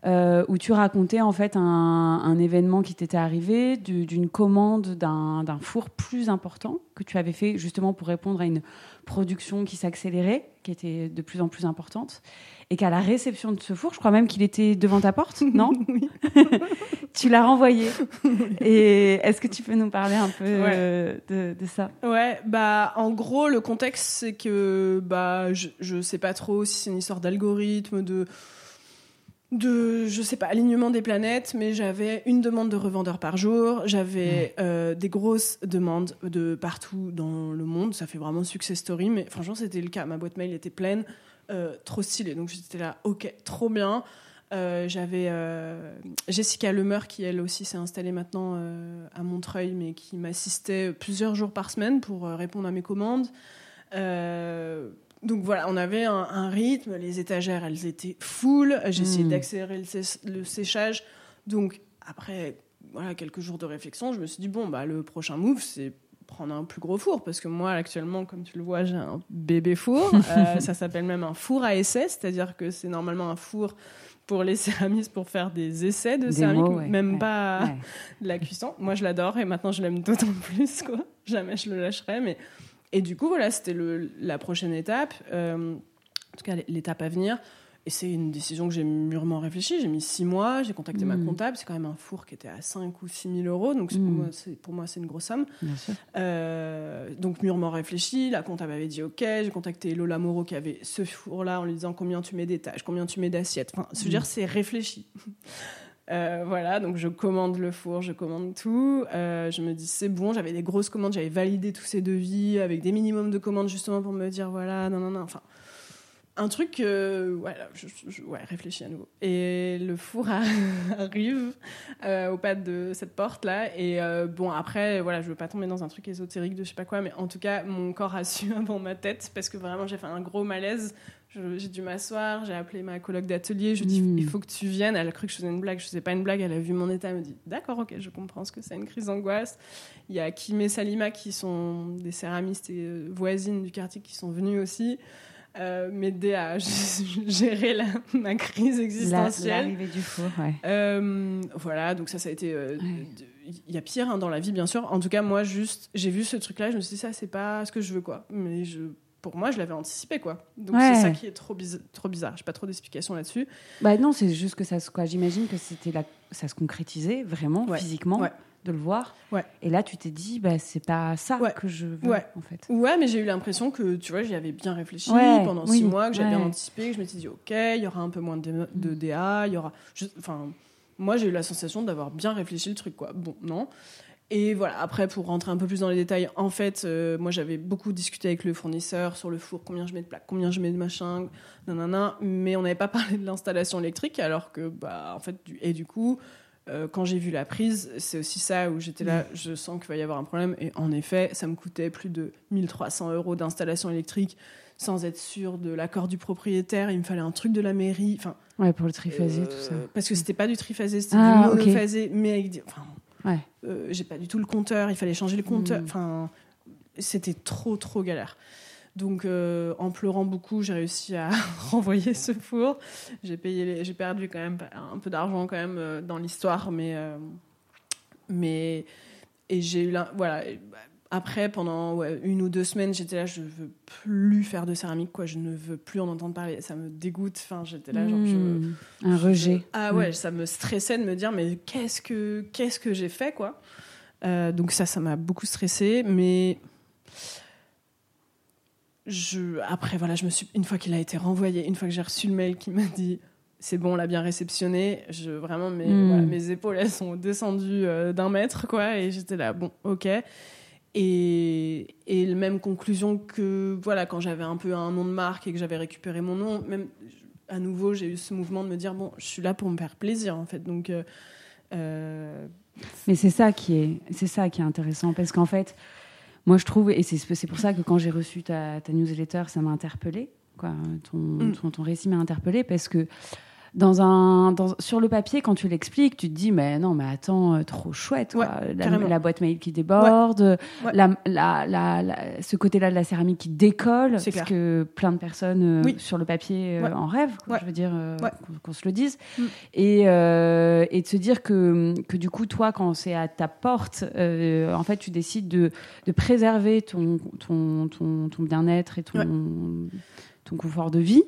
Euh, où tu racontais en fait un, un événement qui t'était arrivé, du- d'une commande d'un four plus important que tu avais fait justement pour répondre à une production qui s'accélérait, qui était de plus en plus importante, et qu'à la réception de ce four, je crois même qu'il était devant ta porte, non. Tu l'as renvoyé. Et est-ce que tu peux nous parler un peu Ouais. euh, de, de ça? Ouais, bah en gros le contexte c'est que bah je, je sais pas trop si c'est une histoire d'algorithme de de je sais pas alignement des planètes, mais j'avais une demande de revendeurs par jour, j'avais euh, des grosses demandes de partout dans le monde, ça fait vraiment success story, mais franchement c'était le cas, ma boîte mail était pleine, euh, trop stylé, donc j'étais là, ok, trop bien. Euh, j'avais Jessica Lemeur qui elle aussi s'est installée maintenant à Montreuil mais qui m'assistait plusieurs jours par semaine pour répondre à mes commandes. Donc voilà, on avait un, un rythme, les étagères elles étaient full, j'ai essayé Mm. d'accélérer le, sé- le séchage. Donc après voilà, quelques jours de réflexion, je me suis dit bon bah le prochain move c'est prendre un plus gros four parce que moi actuellement comme tu le vois j'ai un bébé four Euh, ça s'appelle même un four à essai c'est-à-dire que c'est normalement un four pour les céramistes pour faire des essais de Des céramique mots, ouais, même ouais, pas Ouais. de la cuisson moi je l'adore et maintenant je l'aime d'autant plus quoi jamais je le lâcherai mais et du coup voilà c'était la prochaine étape euh, en tout cas l'étape à venir et c'est une décision que j'ai mûrement réfléchie. J'ai mis six mois, j'ai contacté ma Mm. comptable. C'est quand même un four qui était à 5 ou 6 000 euros. Donc c'est pour moi, c'est- une grosse somme. Bien sûr. Euh, donc mûrement réfléchi, la comptable avait dit ok, j'ai contacté Lola Moreau qui avait ce four-là en lui disant combien tu mets d'étages, combien tu mets d'assiettes. Enfin, je veux Mm. dire, c'est réfléchi. Euh, voilà, donc je commande le four, je commande tout. Euh, je me dis c'est bon, j'avais des grosses commandes, j'avais validé tous ces devis avec des minimums de commandes justement pour me dire voilà, non, non, non. Enfin, un truc, voilà, je, ouais, réfléchis à nouveau. Et le four arrive euh, au pas de cette porte là. Et bon, après, voilà, je veux pas tomber dans un truc ésotérique de je sais pas quoi, mais en tout cas, mon corps a su avant ma tête parce que vraiment, j'ai fait un gros malaise. J'ai dû m'asseoir, j'ai appelé ma coloc d'atelier, je lui ai dit Mm. il faut que tu viennes. Elle a cru que je faisais une blague, je faisais pas une blague, elle a vu mon état, elle me dit d'accord, ok, je comprends ce que c'est une crise d'angoisse. Il y a Kim et Salima qui sont des céramistes et euh, voisines du quartier qui sont venues aussi euh, m'aider à gérer la- ma crise existentielle. L'arrivée du four, ouais. Euh, voilà, donc ça, ça a été. euh, Ouais. Il y a pire hein, dans la vie, bien sûr. En tout cas, moi, juste, j'ai vu ce truc-là, je me suis dit, ça, c'est pas ce que je veux, quoi. Mais je, pour moi, je l'avais anticipé, quoi. Donc Ouais. c'est ça qui est trop, bizar- trop bizarre. J'ai pas trop d'explications là-dessus. Bah non, c'est juste que ça se quoi. J'imagine que c'était la... ça se concrétisait vraiment Ouais. physiquement Ouais. de le voir. Et là, tu t'es dit, bah c'est pas ça que je veux Ouais. en fait. Ouais, mais j'ai eu l'impression que, tu vois, j'y avais bien réfléchi pendant oui, six mois, que j'avais bien anticipé, que je m'étais dit, OK, il y aura un peu moins de, de DA, il y aura. Enfin, moi, j'ai eu la sensation d'avoir bien réfléchi le truc, quoi. Bon, non. Et voilà, après, pour rentrer un peu plus dans les détails, en fait, euh, moi, j'avais beaucoup discuté avec le fournisseur sur le four, combien je mets de plaques, combien je mets de machin, nanana, mais on n'avait pas parlé de l'installation électrique, alors que, bah, en fait, du, et du coup, euh, quand j'ai vu la prise, c'est aussi ça où j'étais là, je sens qu'il va y avoir un problème. Et en effet, ça me coûtait plus de 1300 euros d'installation électrique sans être sûr de l'accord du propriétaire. Il me fallait un truc de la mairie. Enfin, Ouais, pour le triphasé, euh, tout ça. Parce que c'était pas du triphasé, c'était Ah, du monophasé. Mais avec enfin, Ouais. euh, j'ai pas du tout le compteur. Il fallait changer le compteur. Mm. Enfin, c'était trop, trop galère. Donc, euh, en pleurant beaucoup, j'ai réussi à renvoyer ce four. J'ai payé, j'ai perdu quand même un peu d'argent quand même euh, dans l'histoire, mais, euh, mais et j'ai eu voilà. Après, pendant ouais, une ou deux semaines, j'étais là, je veux plus faire de céramique, quoi. Je ne veux plus en entendre parler. Ça me dégoûte. Enfin, j'étais là, genre, je, Hmm. Un rejet. ah ouais, ça me stressait de me dire mais qu'est-ce que qu'est-ce que j'ai fait quoi. Euh, donc ça, ça m'a beaucoup stressé, mais je après voilà, je me suis une fois qu'il a été renvoyé, une fois que j'ai reçu le mail qui m'a dit c'est bon, on l'a bien réceptionné, je vraiment mes Mm. voilà, mes épaules elles sont descendues euh, d'un mètre quoi et j'étais là bon ok. Et, et la même conclusion que voilà quand j'avais un peu un nom de marque et que j'avais récupéré mon nom, même à nouveau j'ai eu ce mouvement de me dire bon je suis là pour me faire plaisir en fait donc euh, euh, Mais c'est ça qui est, c'est ça qui est intéressant parce qu'en fait, moi, je trouve, et c'est pour ça que quand j'ai reçu ta, ta newsletter, ça m'a interpellée. Quoi. Ton, Mm. ton, ton récit m'a interpellée parce que dans un, dans- sur le papier, quand tu l'expliques, tu te dis, mais non, mais attends, euh, trop chouette. quoi. la, boîte mail qui déborde, Ouais. La, la, la- la- ce côté-là de la céramique qui décolle, parce clair. que plein de personnes euh, sur le papier euh, Ouais. en rêvent, quoi, Ouais. je veux dire, euh, Ouais. qu'on qu'on se le dise. Mm. Et, euh, et de se dire que, que du coup, toi, quand c'est à ta porte, euh, en fait, tu décides de, de préserver ton, ton, ton, ton bien-être et ton, Ouais. ton confort de vie.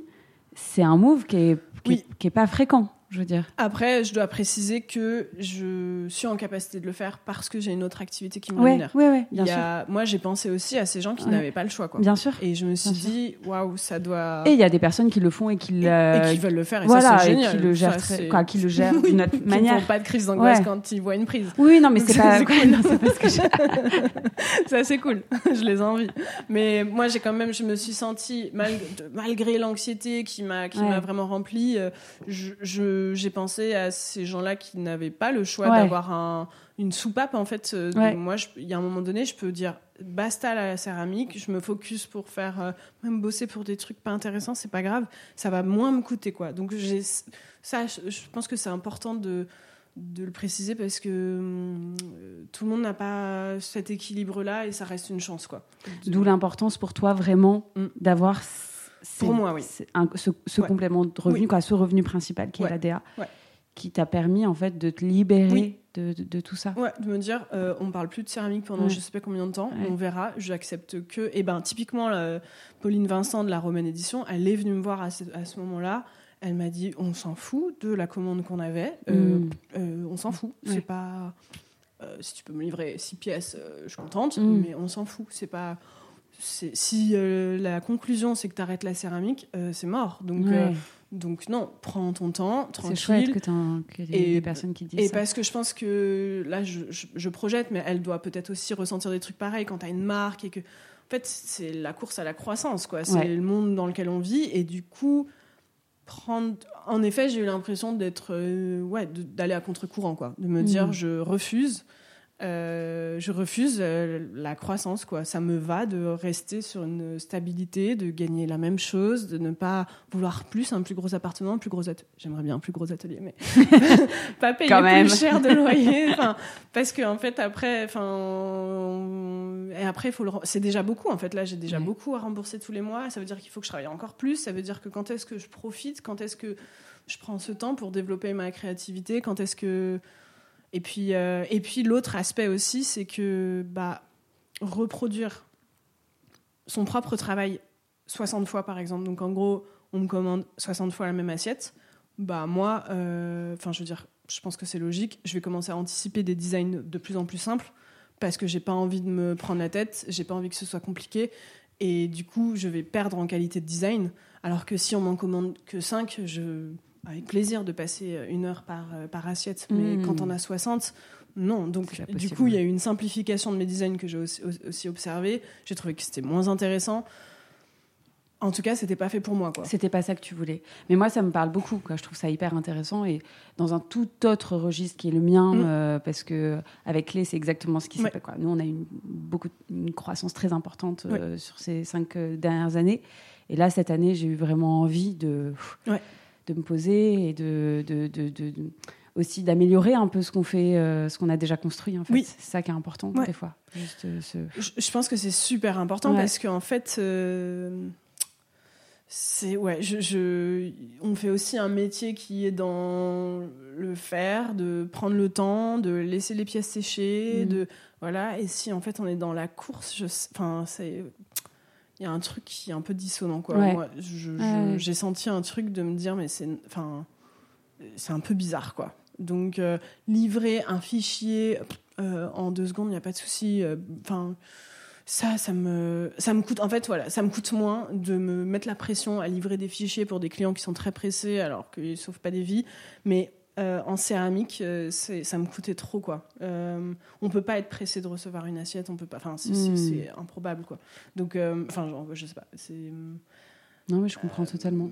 C'est un move qui est, qui, Oui. est, qui est pas fréquent, je veux dire. Après, je dois préciser que je suis en capacité de le faire parce que j'ai une autre activité qui me Ouais, rémunère. ouais, ouais, Il bien sûr. Moi, j'ai pensé aussi à ces gens qui n'avaient pas le choix. Quoi. Bien sûr. Et je me suis Bien dit, waouh, ça doit. Et il y a des personnes qui le font et qui, Et- le- et qui veulent le faire. Et voilà, ça, c'est et génial. qui le gèrent, très- quoi, qui le gèrent Oui, d'une autre qui manière. ne font pas de crise d'angoisse quand ils voient une prise. Oui, non, mais c'est pas. cool. non, c'est pas ce que j'ai- ça c'est cool, je les envie. Mais moi j'ai quand même, je me suis sentie malgré, malgré l'anxiété qui m'a qui vraiment remplie, euh, je- je- j'ai pensé à ces gens-là qui n'avaient pas le choix Ouais. d'avoir un, une soupape en fait. euh, Ouais. Moi, il y a un moment donné, je peux dire basta la céramique, je me focus pour faire euh, même bosser pour des trucs pas intéressants, c'est pas grave, ça va moins me coûter quoi. Donc j'ai ça, je, pense que c'est important de de le préciser parce que euh, tout le monde n'a pas cet équilibre-là et ça reste une chance, quoi. D'où l'importance pour toi vraiment Mm. d'avoir Pour moi, oui. un- ce, ce Ouais. complément de revenu, Oui. quoi, ce revenu principal qui Ouais. est l'ADA, Ouais. qui t'a permis en fait de te libérer Oui. de, de- de tout ça. Ouais, de me dire, euh, on parle plus de céramique pendant je sais pas combien de temps, on verra, j'accepte que. Et ben, typiquement, la- Pauline Vincent de la Romaine Édition, elle est venue me voir à ce, à ce moment-là. Elle m'a dit, on s'en fout de la commande qu'on avait, euh, Mm. euh, on s'en fout. C'est pas. euh, si tu peux me livrer six pièces, je suis contente, Mm. mais on s'en fout. C'est pas. Si euh, la conclusion c'est que tu arrêtes la céramique, euh, c'est mort. Donc, euh, donc non, prends ton temps, c'est chouette tranquille. que tu aies Et- des personnes qui disent Et ça. parce que je pense que là, je, je- je projette, mais elle doit peut-être aussi ressentir des trucs pareils quand tu as une marque et que. En fait, c'est la course à la croissance, quoi. C'est Ouais. le monde dans lequel on vit. Et du coup, prendre. En effet, j'ai eu l'impression d'être. ouais, d'aller à contre-courant, quoi. De me Mm. dire, je refuse. Euh, je refuse euh, la croissance, quoi. Ça me va de rester sur une stabilité, de gagner la même chose, de ne pas vouloir plus un plus gros appartement, un plus gros atelier. J'aimerais bien un plus gros atelier, mais pas payer Quand même. plus cher de loyer. Parce que en fait après, enfin, on- et après faut le. C'est déjà beaucoup en fait. Là, j'ai déjà Ouais. beaucoup à rembourser tous les mois. Ça veut dire qu'il faut que je travaille encore plus. Ça veut dire que quand est-ce que je profite, quand est-ce que je prends ce temps pour développer ma créativité, quand est-ce que et puis euh, et puis l'autre aspect aussi, c'est que bah reproduire son propre travail 60 fois par exemple. Donc en gros, on me commande 60 fois la même assiette. Bah moi, euh, enfin je veux dire, je pense que c'est logique. Je vais commencer à anticiper des designs de plus en plus simples parce que j'ai pas envie de me prendre la tête, j'ai pas envie que ce soit compliqué et du coup je vais perdre en qualité de design. Alors que si on m'en commande que 5, je avec plaisir de passer une heure par, euh, par assiette. Mais Mm. quand on a 60, non. Donc du coup il y a eu une simplification de mes designs que j'ai aussi, aussi observé. J'ai trouvé que c'était moins intéressant. En tout cas, c'était pas fait pour moi, quoi. C'était pas ça que tu voulais. Mais moi, ça me parle beaucoup. Quoi. Je trouve ça hyper intéressant et dans un tout autre registre qui est le mien, Mm. euh, parce que avec Clé, c'est exactement ce qui s'est Ouais. Nous, on a eu une, beaucoup, une croissance très importante euh, sur ces cinq euh, dernières années. Et là, cette année, j'ai eu vraiment envie de, Ouais. De me poser et de, de, de- aussi d'améliorer un peu ce qu'on fait, euh, ce qu'on a déjà construit. En fait. Oui. C'est ça qui est important Ouais. des fois. Juste, euh, ce- Je, je pense que c'est super important Ouais. parce qu'en fait, euh, c'est ouais, je, je- on fait aussi un métier qui est dans le faire, de prendre le temps, de laisser les pièces sécher, Mhm. de voilà. Et si en fait on est dans la course, enfin c'est il y a un truc qui est un peu dissonant quoi. Ouais. Moi, Ouais. j'ai senti un truc de me dire mais c'est enfin c'est un peu bizarre quoi. Donc euh, livrer un fichier euh, en deux secondes, il n'y a pas de souci. euh, Enfin, ça, ça me, ça me coûte. En fait, voilà, ça me coûte moins de me mettre la pression à livrer des fichiers pour des clients qui sont très pressés, alors qu'ils ne sauvent pas des vies. Mais euh, en céramique, euh, ça me coûtait trop, quoi. Euh, on peut pas être pressé de recevoir une assiette, on peut pas. Enfin, c'est Mm. c'est improbable, quoi. Donc, euh, enfin, je sais pas. C'est Non, mais je comprends totalement.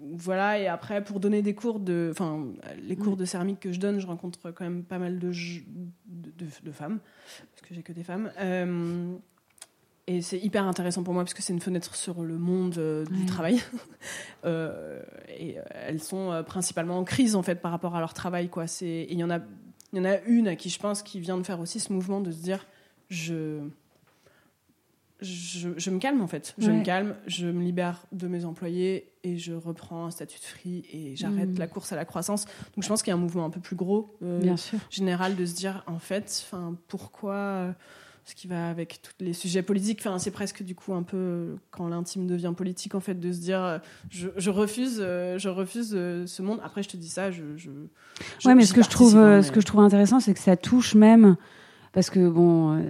voilà, et après, pour donner des cours de. Enfin, les cours de céramique que je donne, je rencontre quand même pas mal de, de- de femmes, parce que j'ai que des femmes. Et c'est hyper intéressant pour moi parce que c'est une fenêtre sur le monde euh, du Ouais. travail. Euh, et euh, elles sont principalement en crise en fait par rapport à leur travail. Quoi. C'est, et il y en a, il y en a une à qui je pense qui vient de faire aussi ce mouvement de se dire je, je, je me calme en fait. Je Ouais. me calme, je me libère de mes employés et je reprends un statut de free et j'arrête Mhm. la course à la croissance. Donc je pense qu'il y a un mouvement un peu plus gros. euh, Bien sûr. général de se dire en fait pourquoi ce qui va avec tous les sujets politiques enfin c'est presque du coup un peu quand l'intime devient politique en fait de se dire euh, je, je refuse euh, je refuse euh, ce monde après je te dis ça je, je, je- Ouais, mais ce que je trouve, hein, mais- ce que je trouve intéressant, c'est que ça touche même parce que bon, euh,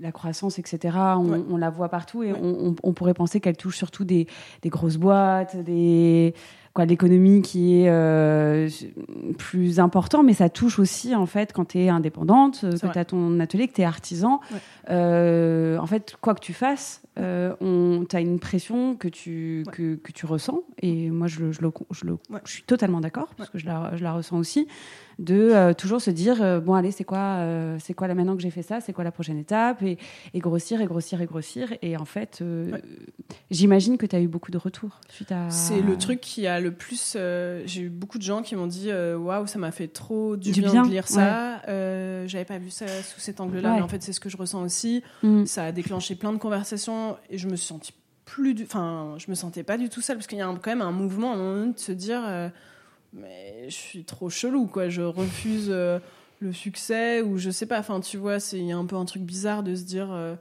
la croissance, etc. On, Ouais. on la voit partout et Ouais. on, on- on pourrait penser qu'elle touche surtout des, des grosses boîtes, des quoi, l'économie qui est euh, plus important, mais ça touche aussi en fait quand tu es indépendante, que tu as ton atelier, que tu es artisan. Ouais. Euh, en fait, quoi que tu fasses, euh, on tu as une pression que tu Ouais. que, que tu ressens et moi je le, je le, je le- Ouais. je suis totalement d'accord parce que je la, je la ressens aussi de euh, toujours se dire euh, bon allez c'est quoi euh, c'est quoi là maintenant que j'ai fait ça c'est quoi la prochaine étape et, et grossir et grossir et grossir et en fait Ouais. j'imagine que tu as eu beaucoup de retours suite à c'est le truc qui a le plus j'ai eu beaucoup de gens qui m'ont dit waouh ça m'a fait trop du, Du bien, bien, de lire ça Euh, j'avais pas vu ça sous cet angle là Ouais. mais en fait c'est ce que je ressens aussi Mm. ça a déclenché plein de conversations et je me suis sentie plus du enfin je me sentais pas du tout seule parce qu'il y a un- quand même un mouvement à un moment donné de se dire euh, mais je suis trop chelou quoi je refuse euh, le succès ou je sais pas enfin tu vois c'est il y a un peu un truc bizarre de se dire euh,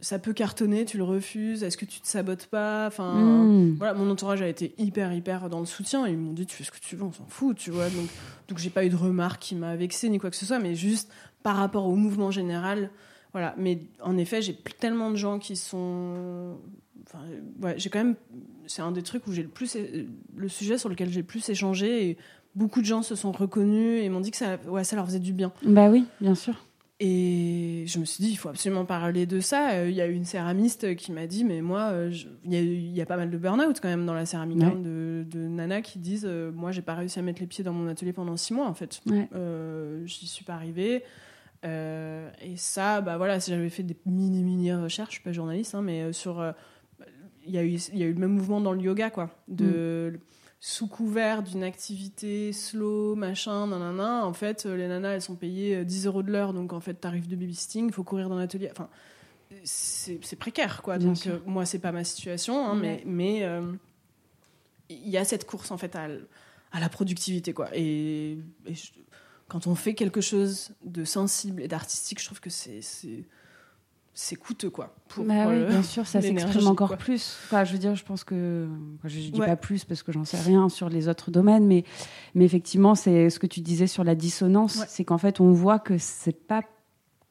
ça peut cartonner tu le refuses est-ce que tu te sabotes pas? Enfin Mm. voilà, mon entourage a été hyper, hyper dans le soutien. Ils m'ont dit, tu fais ce que tu veux, on s'en fout, tu vois. Donc, donc j'ai pas eu de remarques qui m'a vexé ni quoi que ce soit, mais juste par rapport au mouvement général. Voilà. Mais en effet, j'ai tellement de gens qui sont. Enfin, ouais, j'ai quand même. C'est un des trucs où j'ai le plus. Le sujet sur lequel j'ai le plus échangé et beaucoup de gens se sont reconnus et m'ont dit que ça, ouais, ça leur faisait du bien. bah oui bien sûr Et je me suis dit, il faut absolument parler de ça. Euh, Il y a eu une céramiste qui m'a dit, mais moi, euh, je- il y, a eu- il y a pas mal de burn-out quand même dans la céramique, Ouais. hein, de, de nanas qui disent, euh, moi, j'ai pas réussi à mettre les pieds dans mon atelier pendant six mois, en fait. Ouais. Euh, J'y suis pas arrivée. Euh, et ça, bah voilà, si j'avais fait des mini mini recherches, je suis pas journaliste, hein, mais euh, sur, euh, il y a eu, il y a eu le même mouvement dans le yoga, quoi, de sous couvert d'une activité slow, machin, nanana. En fait, euh, les nanas, elles sont payées euh, 10 euros de l'heure, donc en fait, tarif de babysitting, il faut courir dans l'atelier. Enfin, c'est précaire, quoi. Donc, euh, moi, c'est pas ma situation, hein, mais, mais euh, il y a cette course, en fait, à, la productivité, quoi. Et, et je- quand on fait quelque chose de sensible et d'artistique, je trouve que c'est c'est- coûteux, quoi. Pour, Bah oui, bien sûr, ça s'exprime encore quoi. plus. Enfin, je veux dire, je pense que je, je dis Ouais. pas plus parce que j'en sais rien sur les autres domaines, mais mais effectivement, c'est ce que tu disais sur la dissonance, Ouais. c'est qu'en fait, on voit que c'est pas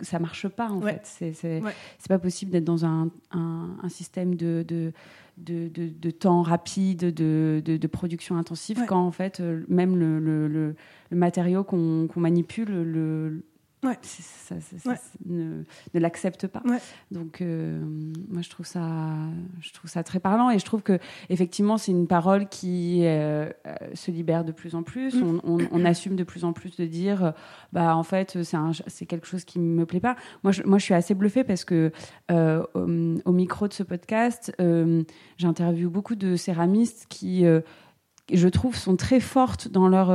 ça marche pas en Ouais. fait. C'est c'est pas possible d'être dans un, un, un système de de, de, de- de temps rapide, de, production intensive, Ouais. quand en fait, euh, même le, le, le, le matériau qu'on manipule, le, Ouais. ça- Ouais. ne, ne l'accepte pas. Ouais. Donc, euh, moi, je trouve ça, je trouve ça très parlant, et je trouve que effectivement, c'est une parole qui euh, euh, se libère de plus en plus. Mm. On, on- on assume de plus en plus de dire, bah, en fait, c'est quelque chose qui me plaît pas. Moi, je, moi, je suis assez bluffée parce que euh, au, au micro de ce podcast, j'interviewe beaucoup de céramistes qui, je trouve, sont très fortes dans leur,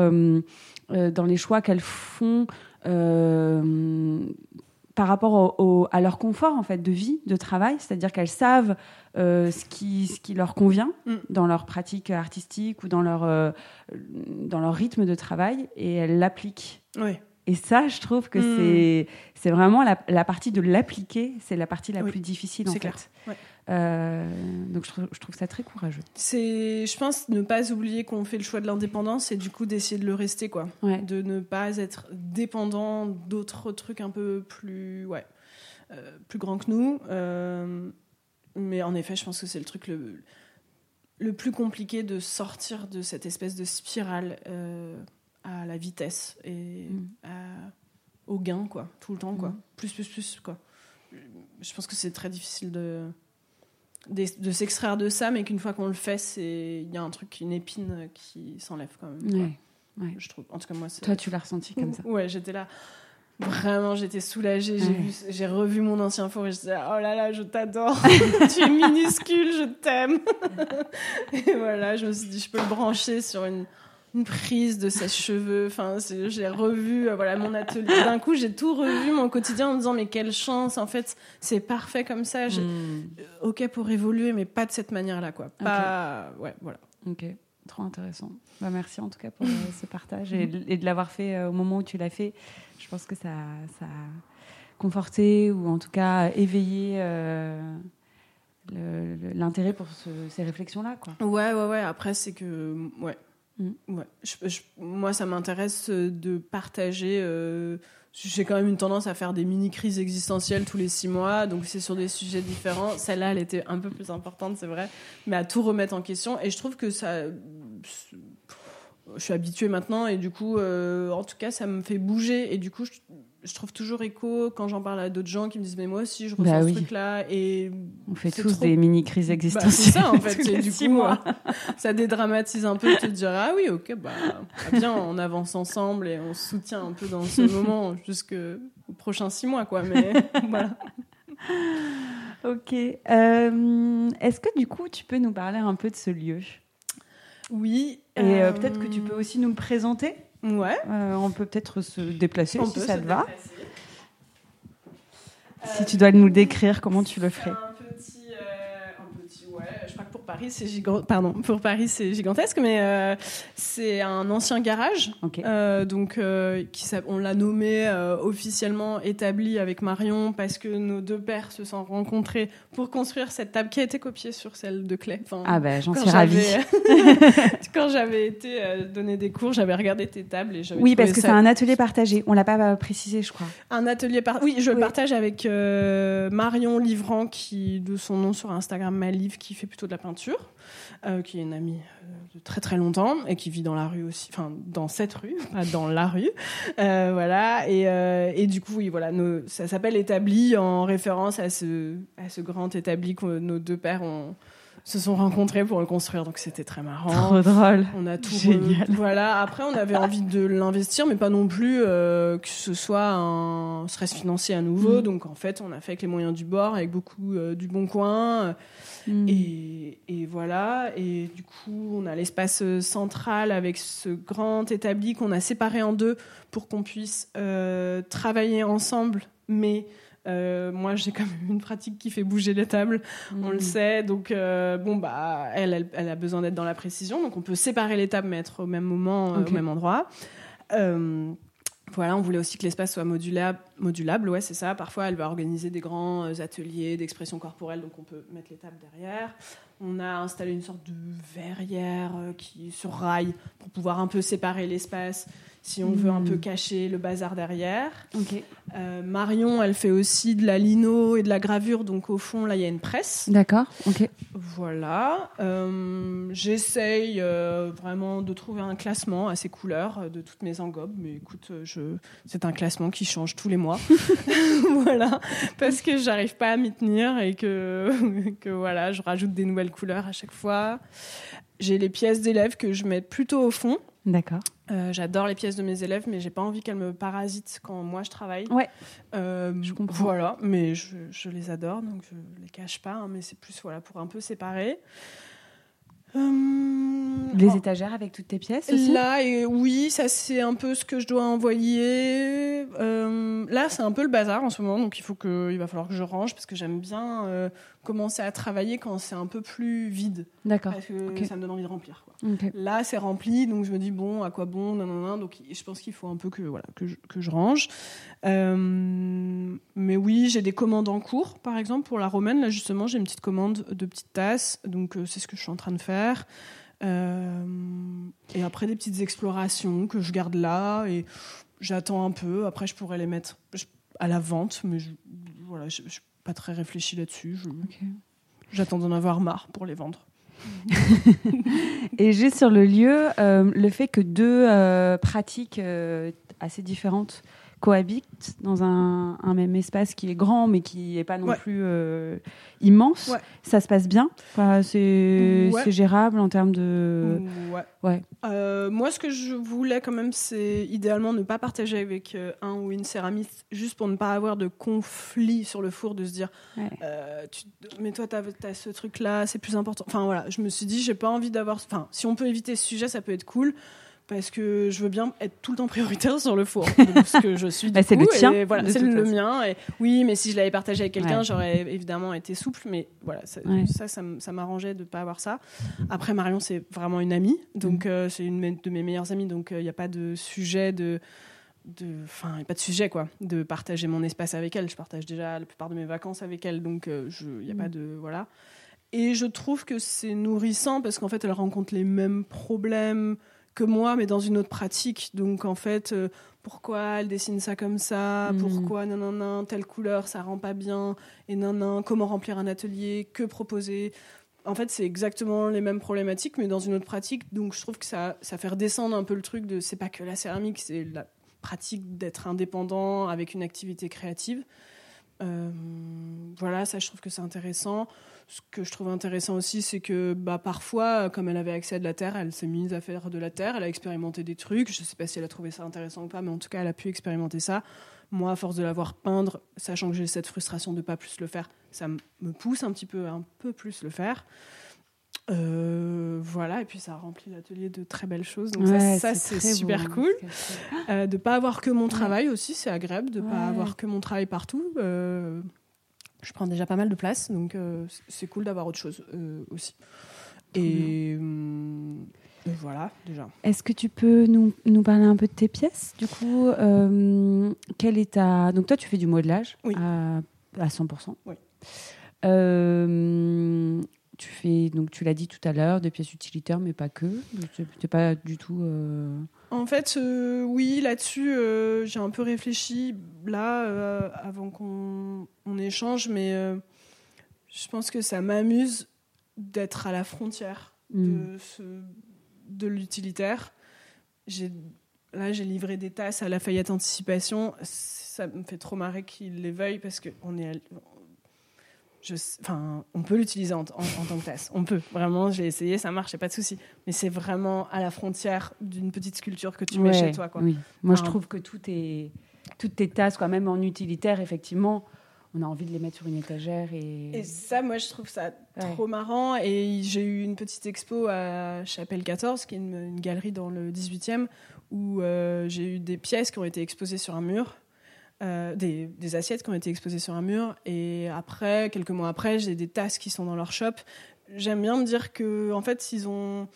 dans les choix qu'elles font. Euh, par rapport au- au- à leur confort en fait de vie, de travail, c'est-à-dire qu'elles savent euh, ce, qui, ce qui leur convient Mm. dans leur pratique artistique ou dans leur, euh, dans leur rythme de travail et elles l'appliquent. Ouais. Et ça, je trouve que Mm. c'est c'est vraiment la, la partie de l'appliquer, c'est la partie la Oui, plus difficile en fait. clair. Ouais. Euh, donc je trouve, je trouve ça très courageux. C'est, je pense, ne pas oublier qu'on fait le choix de l'indépendance et du coup d'essayer de le rester, quoi. Ouais. De ne pas être dépendant d'autres trucs un peu plus, ouais, euh, plus grands que nous. Euh, mais en effet, je pense que c'est le truc le, le plus compliqué de sortir de cette espèce de spirale à la vitesse et Mm. à- au gain, quoi, tout le temps, quoi. Mm. Plus, plus, plus, quoi. Je pense que c'est très difficile de de, de s'extraire de ça, mais qu'une fois qu'on le fait, il y a un truc, une épine qui s'enlève quand même. Ouais. Je trouve. En tout cas, moi, c'est. Toi, tu l'as ressenti comme ça. Ouais, j'étais là. Vraiment, j'étais soulagée. J'ai vu, j'ai revu mon ancien four et je disais, oh là là, je t'adore. tu es minuscule, je t'aime. et voilà, je me suis dit, je peux le brancher sur une, une prise de ses cheveux. Enfin, j'ai revu, euh, voilà, mon atelier. D'un coup, j'ai tout revu mon quotidien en me disant, mais quelle chance. En fait, c'est parfait comme ça. Hmm. Ok pour évoluer, mais pas de cette manière-là, quoi. Pas, ouais, voilà. Ok. Trop intéressant. Bah, merci en tout cas pour euh, ce partage et, de l'avoir fait euh, au moment où tu l'as fait. Je pense que ça, ça a conforté ou en tout cas éveillé l'intérêt pour ces réflexions-là. Quoi. Ouais, ouais, ouais. Après, c'est que. Ouais. Mm. moi, ça m'intéresse de partager j'ai quand même une tendance à faire des mini-crises existentielles tous les six mois, donc c'est sur des sujets différents. Celle-là, elle était un peu plus importante, c'est vrai, mais à tout remettre en question. Et je trouve que ça. Je suis habituée maintenant, et du coup, euh, en tout cas, ça me fait bouger. Et du coup, je, je trouve toujours écho quand j'en parle à d'autres gens qui me disent mais moi aussi je ressens bah ce truc là et on fait tous des mini crises existentielles bah, c'est ça en fait et du coup mois. ça dédramatise un peu de te dire ah oui ok bah bien on avance ensemble et on se soutient un peu dans ce moment jusqu'aux prochains six mois quoi mais voilà. Ok euh, est-ce que du coup tu peux nous parler un peu de ce lieu? Oui et euh, peut-être que tu peux aussi nous le présenter? Ouais. Euh, on peut peut-être se déplacer si ça te va. Si tu dois nous décrire, comment tu le ferais Paris, c'est Pardon, pour Paris, c'est gigantesque, mais euh, c'est un ancien garage. Euh, donc, euh, qui, on l'a nommé officiellement établi avec Marion parce que nos deux pères se sont rencontrés pour construire cette table qui a été copiée sur celle de Clay. ah ben, j'en suis ravie. quand j'avais été donner des cours, j'avais regardé tes tables et Oui, parce que c'est un atelier partagé. On l'a pas précisé, je crois. Un atelier partagé. Oui, je le partage avec Marion Livrant, qui de son nom sur Instagram Maliv, qui fait plutôt de la peinture euh, qui est une amie euh, de très très longtemps et qui vit dans la rue aussi, enfin dans cette rue, pas dans la rue, euh, voilà. Et, et, du coup, oui, voilà, ça s'appelle établi en référence à ce à ce grand établi que nos deux pères ont se sont rencontrés pour le construire, donc c'était très marrant. Trop drôle. On a tout. Génial. Voilà. Après, on avait envie de l'investir, mais pas non plus que ce soit un stress financier à nouveau. Mm. Donc en fait, on a fait avec les moyens du bord, avec beaucoup du bon coin. Mm. Et, voilà. Et du coup, on a l'espace euh, central avec ce grand établi qu'on a séparé en deux pour qu'on puisse euh, travailler ensemble. Mais euh, moi, j'ai quand même une pratique qui fait bouger les tables, on le mm. sait. Donc, bon, bah, elle, elle, a besoin d'être dans la précision. Donc, on peut séparer les tables, mais être au même moment, au même endroit. Voilà, on voulait aussi que l'espace soit modulable, modulable ouais, c'est ça. Parfois, elle va organiser des grands euh, ateliers d'expression corporelle, donc on peut mettre les tables derrière. On a installé une sorte de verrière euh, qui sur rail pour pouvoir un peu séparer l'espace si on veut un peu hmm. cacher le bazar derrière. Euh, Marion, elle fait aussi de la lino et de la gravure, donc au fond, là, il y a une presse. D'accord, ok. Voilà. Euh, j'essaye euh, vraiment de trouver un classement à ces couleurs de toutes mes engobes, mais écoute, je... c'est un classement qui change tous les mois. voilà, parce que j'arrive pas à m'y tenir et que, que voilà, je rajoute des nouvelles couleurs à chaque fois. J'ai les pièces d'élèves que je mets plutôt au fond. D'accord. Euh, j'adore les pièces de mes élèves, mais j'ai pas envie qu'elles me parasitent quand moi je travaille. Ouais. Euh, je comprends. Voilà, mais je, je, les adore, donc je les cache pas, hein, mais c'est plus voilà pour un peu séparer. Euh, les étagères avec toutes tes pièces aussi? Là, et oui, ça c'est un peu ce que je dois envoyer. là, c'est un peu le bazar en ce moment, donc il faut que, il va falloir que je range parce que j'aime bien commencer à travailler quand c'est un peu plus vide. D'accord. Parce que ça me donne envie de remplir. Là, c'est rempli, donc je me dis bon, à quoi bon, non, non, non. Donc, je pense qu'il faut un peu que voilà que je, que je range. Euh, mais oui, j'ai des commandes en cours, par exemple pour la romaine. Là, justement, j'ai une petite commande de petites tasses, donc euh, c'est ce que je suis en train de faire. Euh, et après des petites explorations que je garde là et j'attends un peu. Après, je pourrais les mettre à la vente, mais je, voilà, je, suis pas très réfléchie là-dessus. J'attends d'en avoir marre pour les vendre. et juste sur le lieu, euh, le fait que deux euh, pratiques euh, assez différentes cohabitent dans un, un, même espace qui est grand, mais qui n'est pas non plus euh, immense. Ça se passe bien? C'est gérable en termes de. Ouais. Euh, moi, ce que je voulais quand même, c'est idéalement ne pas partager avec euh, un ou une céramiste, juste pour ne pas avoir de conflit sur le four, de se dire tu... Mais toi, tu as, ce truc-là, c'est plus important. Enfin voilà, je me suis dit, j'ai pas envie d'avoir. Enfin, si on peut éviter ce sujet, ça peut être cool parce que je veux bien être tout le temps prioritaire sur le four. ce que je suis. Bah, c'est le tien. voilà, c'est le mien. Et oui, mais si je l'avais partagé avec quelqu'un, j'aurais évidemment été souple. Mais voilà, ça, ça, m'arrangeait de ne pas avoir ça. Après, Marion, c'est vraiment une amie. Donc, mm. euh, c'est une de mes meilleures amies. Donc, il euh, n'y a pas de sujet de. Enfin, pas de sujet, quoi, de partager mon espace avec elle. Je partage déjà la plupart de mes vacances avec elle. Donc, euh, il n'y a pas mm. de. Voilà. Et je trouve que c'est nourrissant parce qu'en fait, elle rencontre les mêmes problèmes que moi, mais dans une autre pratique. Donc en fait, euh, pourquoi elle dessine ça comme ça? Hmm. Pourquoi non non non telle couleur ça rend pas bien? Et non non comment remplir un atelier? Que proposer? En fait, c'est exactement les mêmes problématiques, mais dans une autre pratique. Donc je trouve que ça ça fait redescendre un peu le truc de c'est pas que la céramique, c'est la pratique d'être indépendant avec une activité créative. Euh, voilà, ça je trouve que c'est intéressant ce que je trouve intéressant aussi, c'est que bah, parfois, comme elle avait accès à de la terre, elle s'est mise à faire de la terre, elle a expérimenté des trucs. Je ne sais pas si elle a trouvé ça intéressant ou pas, mais en tout cas, elle a pu expérimenter ça. Moi, à force de la voir peindre, sachant que j'ai cette frustration de ne pas plus le faire, ça me pousse un petit peu, un peu plus le faire. Euh, voilà, et puis ça remplit l'atelier de très belles choses. Donc ça, c'est super cool. Euh, de pas avoir que mon travail aussi, c'est agréable de ne pas avoir que mon travail partout. Euh, je prends déjà pas mal de place, donc euh, c'est cool d'avoir autre chose euh, aussi. Et, voilà, déjà. Est-ce que tu peux nous, nous, parler un peu de tes pièces Du coup, euh, quel est ta... Donc toi, tu fais du modelage à, à 100%. Oui. Tu fais, donc tu l'as dit tout à l'heure, des pièces utilitaires, mais pas que. Tu n'es pas du tout... En fait, euh, oui, là-dessus, euh, j'ai un peu réfléchi là euh, avant qu'on échange, mais je pense que ça m'amuse d'être à la frontière de, mm. de l'utilitaire. Là, j'ai livré des tasses à la Fayette Anticipation. Ça me fait trop marrer qu'ils les veuillent parce qu'on est, enfin, on peut l'utiliser en, tant que tasse. On peut. Vraiment, j'ai essayé, ça marche, pas de souci. Mais c'est vraiment à la frontière d'une petite sculpture que tu mets chez toi. Quoi. Oui. Moi, je trouve que tout est, toutes tes tasses, quand même en utilitaire, effectivement, on a envie de les mettre sur une étagère. Et, et ça, moi, je trouve ça trop marrant. Et j'ai eu une petite expo à Chapelle 14, qui est une, galerie dans le 18e, où euh, j'ai eu des pièces qui ont été exposées sur un mur. Euh, des, assiettes qui ont été exposées sur un mur. Et après, quelques mois après, j'ai des tasses qui sont dans leur shop. J'aime bien me dire que, en fait, s'ils ont.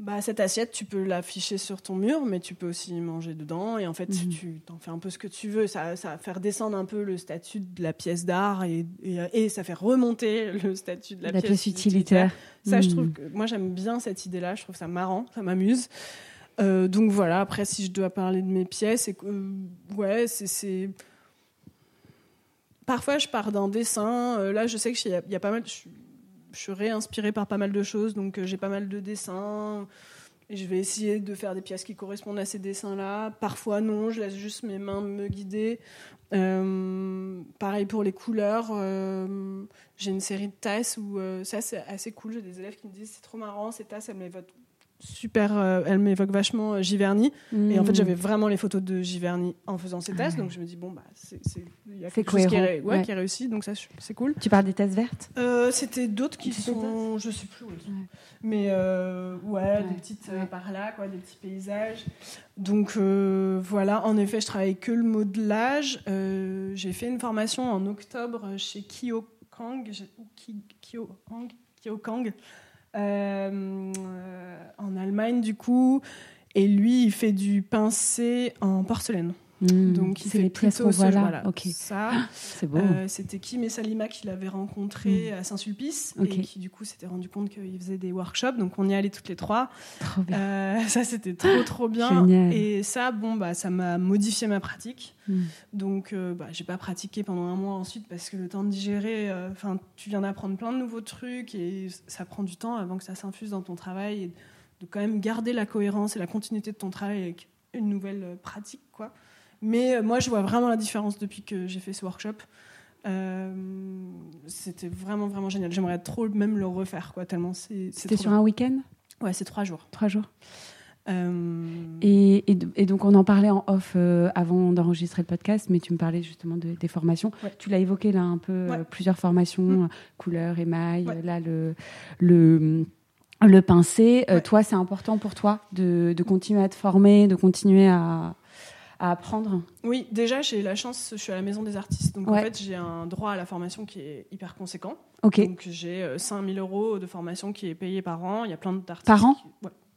Bah, cette assiette, tu peux l'afficher sur ton mur, mais tu peux aussi manger dedans. Et en fait, mhm. tu t'en fais un peu ce que tu veux. Ça, ça va faire descendre un peu le statut de la pièce d'art et, et, ça fait remonter le statut de la, pièce, utilitaire. Ça, je trouve mhm. que moi, j'aime bien cette idée-là. Je trouve ça marrant, ça m'amuse. Euh, donc voilà, après, si je dois parler de mes pièces, euh, ouais, c'est. Parfois, je pars d'un dessin. Euh, là, je sais qu'il y, y, a pas mal. Je, suis réinspirée par pas mal de choses, donc j'ai pas mal de dessins. Je vais essayer de faire des pièces qui correspondent à ces dessins-là. Parfois, non, je laisse juste mes mains me guider. pareil pour les couleurs. j'ai une série de tasses où ça, c'est assez cool. J'ai des élèves qui me disent c'est trop marrant, ces tasses, elles m'évoquent super. Euh, elle m'évoque vachement euh, Giverny. Et en fait, mm. j'avais vraiment les photos de Giverny en faisant ces tests. Donc je me dis, bon, bah, c'est quelque chose qui, est, ouais, qui a réussi. Donc ça, c'est cool. Tu parles des tasses vertes? Euh, C'était d'autres qui sont. Je sais plus où Mais ouais, des petites par là, quoi, des petits paysages. Donc voilà, en effet, je travaille que le modelage. J'ai fait une formation en octobre chez Kyo Kang. Kyo Kang. Kyo Kang en Allemagne du coup. Et lui, il fait du pincé en porcelaine. Hmm. Donc il fait les pièces voilà. voilà. Ça, c'est beau. Euh, c'était Kim et Salima qui l'avaient rencontré hmm. à Saint-Sulpice et qui du coup s'était rendu compte qu'il faisait des workshops. Donc on y allait toutes les trois. Euh, ça c'était trop trop bien. Et ça, bon bah ça m'a modifié ma pratique. Hmm. Donc euh, bah, j'ai pas pratiqué pendant un mois ensuite parce que le temps de digérer. Enfin, tu viens d'apprendre plein de nouveaux trucs et ça prend du temps avant que ça s'infuse dans ton travail et de quand même garder la cohérence et la continuité de ton travail avec une nouvelle pratique quoi. Mais moi, je vois vraiment la différence depuis que j'ai fait ce workshop. c'était vraiment, vraiment génial. J'aimerais trop même le refaire, quoi, tellement c'est. C'était sur un week-end? Ouais, c'est trois jours. Trois jours. Euh, et, et, donc, on en parlait en off euh, avant d'enregistrer le podcast, mais tu me parlais justement de, des formations. Tu l'as évoqué là un peu, euh, plusieurs formations, mm. couleur, émail, là le, le, le pincé. toi, c'est important pour toi de, de, continuer à te former, de continuer à, à apprendre Oui, déjà, j'ai la chance, je suis à la Maison des artistes. Donc, en fait, j'ai un droit à la formation qui est hyper conséquent. Donc, j'ai 5000 euros de formation qui est payée par an. Il y a plein d'artistes. Par an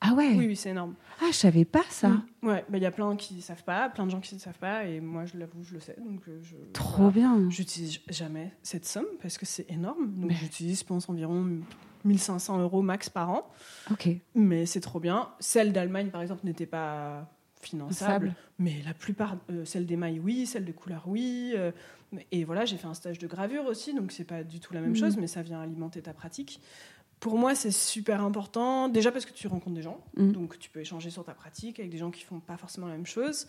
ah ouais Oui, oui c'est énorme. Ah, je savais pas ça. Mm. Ouais, bah, il y a plein qui ne savent pas, plein de gens qui ne savent pas, et moi, je l'avoue, je le sais. Donc euh, je, Trop bien. J'utilise jamais cette somme parce que c'est énorme. Donc j'utilise, je pense, environ 1500 euros max par an. Ok. Mais c'est trop bien. Celle d'Allemagne, par exemple, n'était pas finançable. Mais la plupart, euh, celle des mailles, oui, celle de couleur, oui. Euh, et voilà, j'ai fait un stage de gravure aussi, donc c'est pas du tout la même mm. chose, mais ça vient alimenter ta pratique pour moi, c'est super important. Déjà parce que tu rencontres des gens, mm. donc tu peux échanger sur ta pratique avec des gens qui font pas forcément la même chose.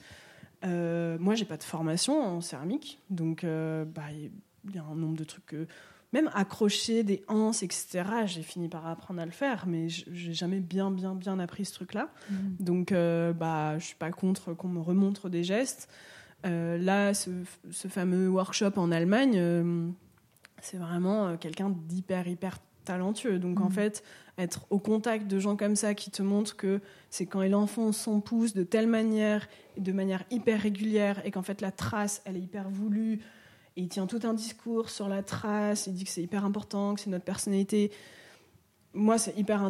Euh, moi, j'ai pas de formation en céramique, donc euh, bah, il y a un nombre de trucs que même accrocher des anses, etc. J'ai fini par apprendre à le faire, mais j'ai jamais bien, bien, bien appris ce truc-là. Mm. Donc, euh, bah, je suis pas contre qu'on me remontre des gestes. Euh, là, ce, ce, fameux workshop en Allemagne, c'est vraiment quelqu'un d'hyper, hyper talentueux. Donc en mm. fait, être au contact de gens comme ça qui te montrent que c'est quand il enfonce son pouce de telle manière, de manière hyper régulière, et qu'en fait la trace, elle est hyper voulue, et il tient tout un discours sur la trace, il dit que c'est hyper important, que c'est notre personnalité. Moi, c'est hyper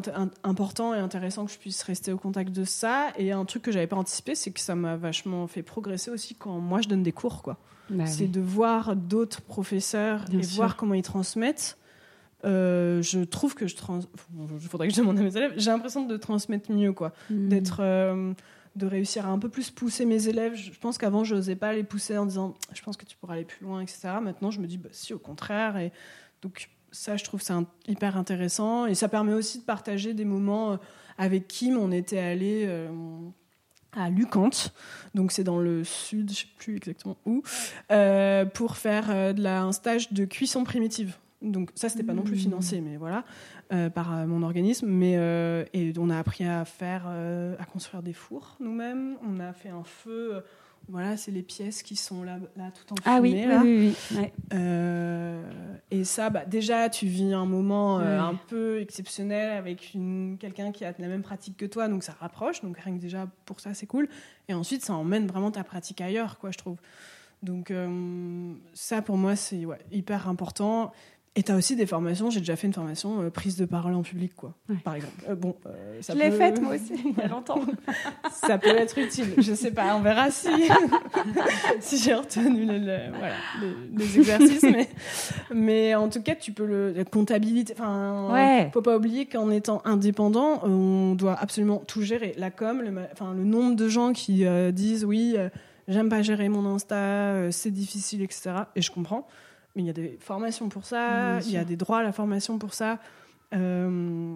important et intéressant que je puisse rester au contact de ça. Et un truc que j'avais pas anticipé, c'est que ça m'a vachement fait progresser aussi quand moi je donne des cours, quoi. Bah c'est de voir d'autres professeurs et voir comment ils transmettent euh, je trouve que je trans... Il faudrait que je demande à mes élèves. J'ai l'impression de transmettre mieux, quoi. Hmm. D'être... Euh, de réussir à un peu plus pousser mes élèves. Je pense qu'avant, je n'osais pas les pousser en disant « je pense que tu pourras aller plus loin, etc. » Maintenant, je me dis bah, « si, au contraire. » Et donc, ça, je trouve c'est hyper intéressant. Et ça permet aussi de partager des moments euh, avec Kim. On était allé à Lucante, donc c'est dans le sud, je sais plus exactement où, pour faire un stage de cuisson primitive. Donc ça, c'était pas non plus mmh. financé, mais voilà, euh, par euh, mon organisme. Mais euh, et on a appris à faire, à construire des fours nous-mêmes. On a fait un feu. voilà, c'est les pièces qui sont là, là tout en ah oui, oui, oui, et ça, bah, déjà, tu vis un moment un peu exceptionnel avec quelqu'un qui a la même pratique que toi, donc ça rapproche. Donc rien que déjà pour ça, c'est cool. Et ensuite, ça emmène vraiment ta pratique ailleurs, quoi, je trouve. Donc ça, pour moi, c'est ouais, hyper important. Et tu as aussi des formations, j'ai déjà fait une formation euh, prise de parole en public, quoi, par exemple. Euh, bon, euh, ça Je l'ai faite moi aussi, il y a longtemps. ça peut être utile, je sais pas, on verra si, si j'ai retenu voilà, les, exercices. mais, mais en tout cas, tu peux le. La comptabilité, enfin, ouais. faut pas oublier qu'en étant indépendant, on doit absolument tout gérer. La com, le, enfin, le nombre de gens qui disent oui, j'aime pas gérer mon Insta, c'est difficile, etc. Et je comprends mais il y a des formations pour ça, il y a des droits à la formation pour ça. Euh,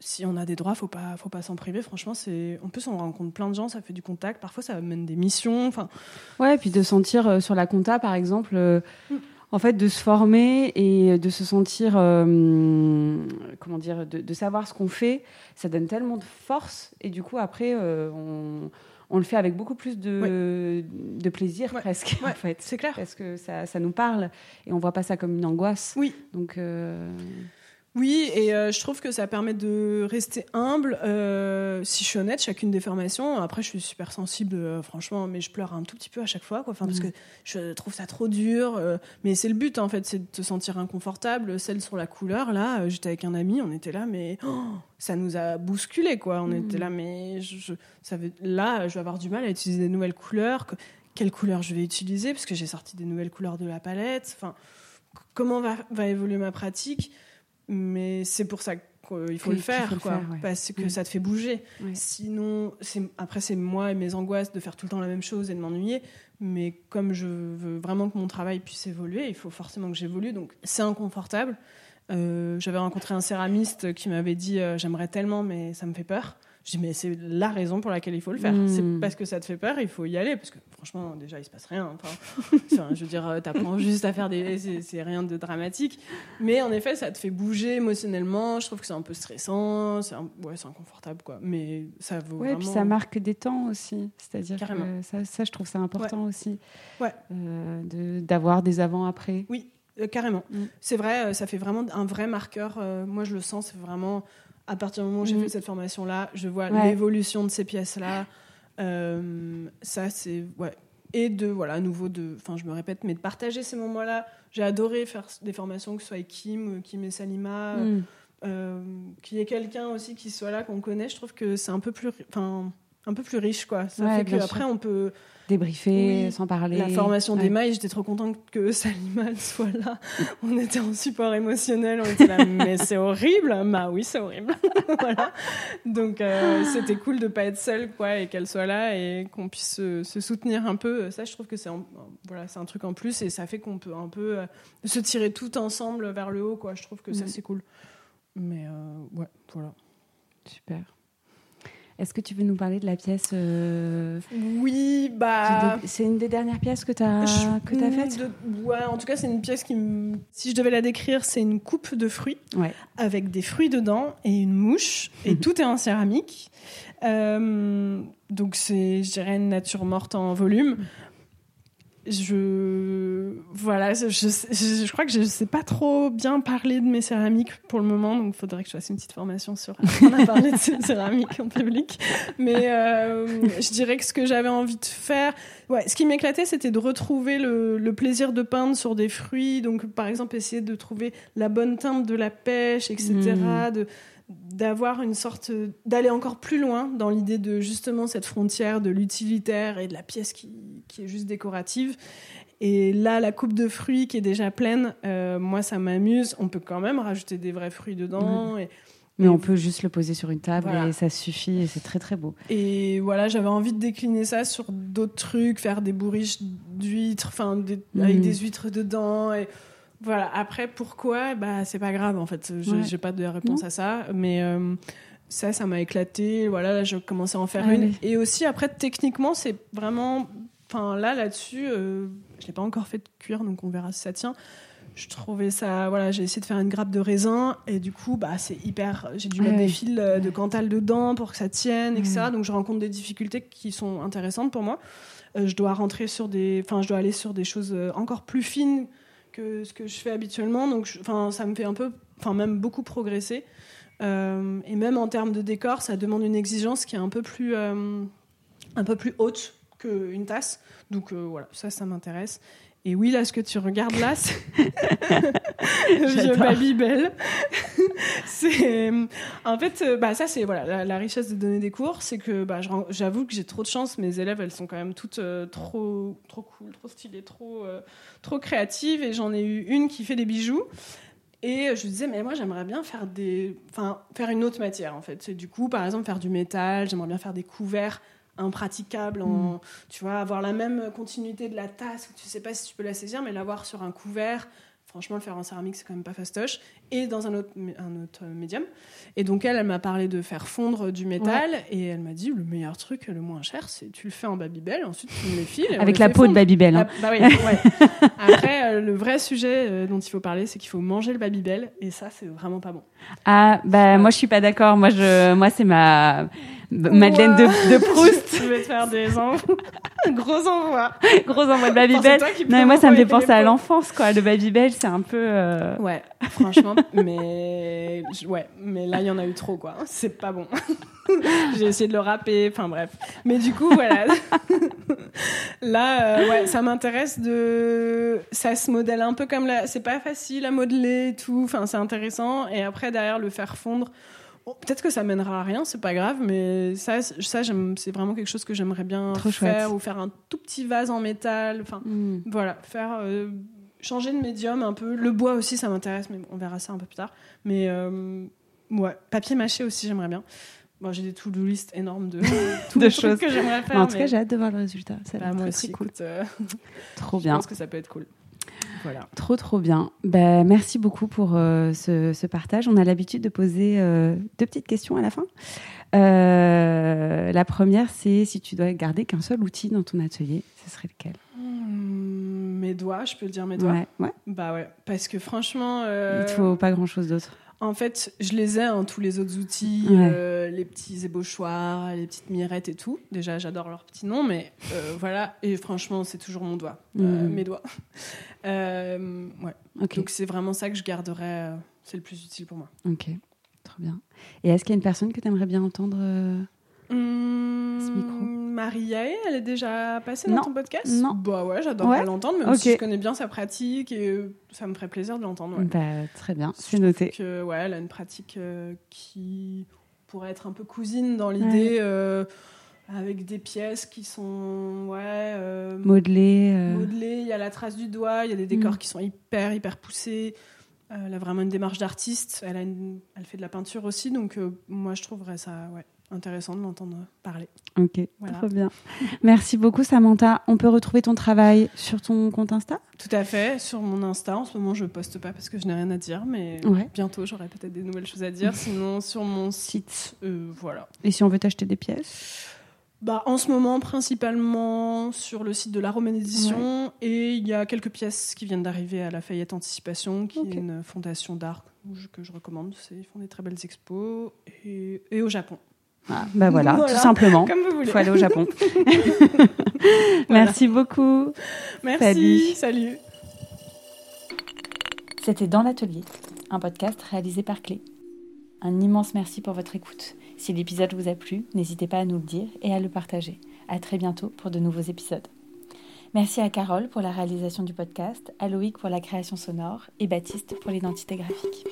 si on a des droits, faut pas, faut pas s'en priver. Franchement, c'est, en plus, on rencontre plein de gens, ça fait du contact. Parfois, ça mène des missions. Enfin, ouais, puis de sentir euh, sur la compta, par exemple, euh, mm. en fait, de se former et de se sentir, comment dire, de, de savoir ce qu'on fait, ça donne tellement de force. Et du coup, après, on on le fait avec beaucoup plus de, de plaisir presque, en fait. C'est clair. Parce que ça, ça, nous parle et on voit pas ça comme une angoisse. Oui. Donc. Euh, oui, et euh, je trouve que ça permet de rester humble. Euh, si je suis honnête, chacune des formations, après je suis super sensible, euh, franchement, mais je pleure un tout petit peu à chaque fois, quoi. Enfin, parce que je trouve ça trop dur. mais c'est le but, en fait, c'est de te sentir inconfortable. Celle sur la couleur, là, j'étais avec un ami, on était là, mais oh, ça nous a bousculé, quoi. On était là, mais je, ça là, je vais avoir du mal à utiliser des nouvelles couleurs. Quelle couleur je vais utiliser? Parce que j'ai sorti des nouvelles couleurs de la palette. Enfin, comment va, va évoluer ma pratique? Mais c'est pour ça qu'il faut, le faire, quoi, parce que ça te fait bouger. Sinon, après, c'est moi et mes angoisses de faire tout le temps la même chose et de m'ennuyer. Mais comme je veux vraiment que mon travail puisse évoluer, il faut forcément que j'évolue. Donc, c'est inconfortable. Euh, j'avais rencontré un céramiste qui m'avait dit euh, J'aimerais tellement, mais ça me fait peur. Je dis, mais c'est la raison pour laquelle il faut le faire. Mm. C'est parce que ça te fait peur, il faut y aller. Parce que franchement, déjà, il se passe rien. Enfin, je veux dire, euh, t'apprends juste à faire des. c'est- rien de dramatique. Mais en effet, ça te fait bouger émotionnellement. Je trouve que c'est un peu stressant. C'est un- ouais, c'est inconfortable, quoi. Mais ça vaut Ouais, vraiment. puis ça marque des temps aussi. C'est-à-dire que ça, ça, je trouve ça important aussi. Ouais. Euh, de- D'avoir des avant-après. Oui, euh, carrément. Mm. C'est vrai, euh, ça fait vraiment un vrai marqueur. euh, moi, je le sens, c'est vraiment à partir du moment où j'ai Mm. fait cette formation-là, je vois Ouais. l'évolution de ces pièces-là. Euh, ça, c'est ouais. Et de voilà, à nouveau de, enfin, je me répète, mais de partager ces moments-là. J'ai adoré faire des formations, que ce soit avec Kim, euh, Kim et Salima, Mm. euh, qu'il y ait quelqu'un aussi qui soit là qu'on connaît. Je trouve que c'est un peu plus, enfin, un peu plus riche, quoi. Ça Ouais, fait qu'après, on peut Débriefer, Oui, sans parler. la formation Ouais. d'Emma, et j'étais trop contente que Salima soit là. On était en support émotionnel, on était là, mais c'est horrible. Bah oui, c'est horrible. voilà. Donc euh, c'était cool de pas être seule, quoi, et qu'elle soit là et qu'on puisse se, se soutenir un peu. Ça, je trouve que c'est un, voilà, c'est un truc en plus et ça fait qu'on peut un peu euh, se tirer tout ensemble vers le haut, quoi. Je trouve que ça c'est cool. Mais euh, ouais, voilà. Super. Est-ce que tu veux nous parler de la pièce euh, Oui, bah. C'est une des dernières pièces que tu as, Je- que as faites? de- Ouais, en tout cas, c'est une pièce qui. Si je devais la décrire, c'est une coupe de fruits Ouais. avec des fruits dedans et une mouche, et Mhm. tout est en céramique. Euh, donc, c'est, je dirais, une nature morte en volume. Je. Voilà, je, je, je- je crois que je sais pas trop bien parler de mes céramiques pour le moment, donc il faudrait que je fasse une petite formation sur apprendre à parler de ces céramiques en public. Mais euh, je dirais que ce que j'avais envie de faire, Ouais, ce qui m'éclatait, c'était de retrouver le, le plaisir de peindre sur des fruits. Donc, par exemple, essayer de trouver la bonne teinte de la pêche, etc. De d'avoir une sorte d'aller encore plus loin dans l'idée de justement cette frontière de l'utilitaire et de la pièce qui, qui est juste décorative et là la coupe de fruits qui est déjà pleine euh, moi ça m'amuse on peut quand même rajouter des vrais fruits dedans et, Mais on peut juste le poser sur une table Voilà. et ça suffit et c'est très très beau. Et voilà, j'avais envie de décliner ça sur d'autres trucs, faire des bourriches d'huîtres, enfin des- avec Mhm. des huîtres dedans. Et voilà. Après, pourquoi? Bah, c'est pas grave en fait. Je- Ouais. J'ai pas de réponse Non. à ça, mais euh, ça, ça m'a éclaté. Voilà, là, je commençais à en faire Ah une. oui. Et aussi, après, techniquement, c'est vraiment. Enfin, là, là-dessus, euh, je l'ai pas encore fait de cuire, donc on verra si ça tient. Je trouvais ça, voilà, j'ai essayé de faire une grappe de raisin et du coup, bah, c'est hyper. J'ai dû Ah mettre des fils euh, de cantal dedans pour que ça tienne, etc. Donc, je rencontre des difficultés qui sont intéressantes pour moi. Euh, je dois rentrer sur des, enfin, je dois aller sur des choses encore plus fines que ce que je fais habituellement. Donc, enfin, ça me fait un peu, enfin, même beaucoup progresser. Euh, et même en termes de décor, ça demande une exigence qui est un peu plus, euh, un peu plus haute qu'une tasse. Donc euh, voilà, ça, ça m'intéresse. Et oui, là, ce que tu regardes là, c'est vieux. Babybel. c'est en fait, euh, bah ça, c'est voilà la, la richesse de donner des cours, c'est que bah, j'avoue que j'ai trop de chance. Mes élèves, elles sont quand même toutes euh, trop, trop cool, trop stylées, trop, euh, trop créatives. Et j'en ai eu une qui fait des bijoux. Et je disais, mais moi, j'aimerais bien faire des, enfin, faire une autre matière, en fait. C'est du coup, par exemple, faire du métal. J'aimerais bien faire des couverts impraticables, en, tu vois, avoir la même continuité de la tasse. Tu sais pas si tu peux la saisir, mais l'avoir sur un couvert. Franchement, le faire en céramique, c'est quand même pas fastoche. Et dans un autre, un autre euh, médium. Et donc, elle, elle m'a parlé de faire fondre du métal. Et elle m'a dit, le meilleur truc, le moins cher, c'est tu le fais en Babybel, ensuite tu me les files. Avec la peau de. Babybel. hein. Ah, bah oui, ouais. Après, euh, le vrai sujet euh, dont il faut parler, c'est qu'il faut manger le Babybel. Et ça, c'est vraiment pas bon. Ah, bah moi je suis pas d'accord. Moi, je, moi c'est ma Madeleine de, de Proust. Je vais te faire des envois. Gros envoi. Gros envoi de Babybel. Non, mais moi ça me fait penser à l'enfance, quoi. Le Babybel, c'est un peu. euh, Ouais, franchement, mais ouais, mais là il y en a eu trop quoi. C'est pas bon. J'ai essayé de le râper, enfin bref. Mais du coup voilà. là, euh, ouais, ça m'intéresse de, ça se modèle un peu comme la, c'est pas facile à modeler et tout. Enfin c'est intéressant. Et après derrière le faire fondre. Bon, Peut-être que ça mènera à rien, c'est pas grave, mais ça, ça c'est vraiment quelque chose que j'aimerais bien Trop faire, chouette. ou faire un tout petit vase en métal. Enfin, hmm. voilà, faire euh, changer de médium un peu. Le bois aussi, ça m'intéresse, mais on verra ça un peu plus tard. Mais euh, ouais, papier mâché aussi, j'aimerais bien. Bon, j'ai des to-do list énormes de, De choses. que j'aimerais faire. Mais en tout mais- cas, j'ai hâte de voir le résultat. Ça bah, moi très, aussi, très cool. écoute, euh, Trop je bien. pense que ça peut être cool. Voilà. Trop, trop bien. Ben, merci beaucoup pour ce, ce, partage. On a l'habitude de poser deux petites questions à la fin. la première, c'est si tu dois garder qu'un seul outil dans ton atelier, ce serait lequel? Mes doigts, je peux dire mes doigts? Ouais, ouais. Bah ouais, parce que franchement. Il Il faut pas grand-chose d'autre. En fait, je les ai, hein, tous les autres outils, euh, les petits ébauchoirs, les petites mirettes et tout. Déjà, j'adore leurs petits noms, mais euh, voilà. Et franchement, c'est toujours mon doigt, euh, mm. mes doigts. ouais. Donc, c'est vraiment ça que je garderai. c'est le plus utile pour moi. Ok, trop bien. Et est-ce qu'il y a une personne que tu aimerais bien entendre ce micro? Marie elle est déjà passée dans ton podcast? Non. Bah ouais, j'adorerais l'entendre, même si je connais bien sa pratique et ça me ferait plaisir de l'entendre. Bah, très bien, c'est noté. Que, ouais, elle a une pratique euh, qui pourrait être un peu cousine dans l'idée. Euh, avec des pièces qui sont ouais, euh, modelées. Modelées, il y a la trace du doigt, il y a des décors mm. qui sont hyper, hyper poussés. elle a vraiment une démarche d'artiste. Elle, a elle fait de la peinture aussi, donc moi je trouverais ça ouais, intéressant de l'entendre parler. Ok, trop bien. Merci beaucoup Samantha. On peut retrouver ton travail sur ton compte Insta? Tout à fait, sur mon Insta. En ce moment, je poste pas parce que je n'ai rien à dire, mais bientôt j'aurai peut-être des nouvelles choses à dire. Sinon, sur mon site, euh, voilà. Et si on veut t'acheter des pièces? Bah, en ce moment, principalement sur le site de la Romaine Édition. Et il y a quelques pièces qui viennent d'arriver à la Fayette Anticipation, qui est une fondation d'art que je recommande. Ils font des très belles expos. Et, et au Japon. Ah, bah voilà, tout simplement. Il faut aller au Japon. Merci beaucoup. Merci. Salut. C'était Dans l'atelier, un podcast réalisé par Clé. Un immense merci pour votre écoute. Si l'épisode vous a plu, n'hésitez pas à nous le dire et à le partager. À très bientôt pour de nouveaux épisodes. Merci à Carole pour la réalisation du podcast, à Loïc pour la création sonore et Baptiste pour l'identité graphique.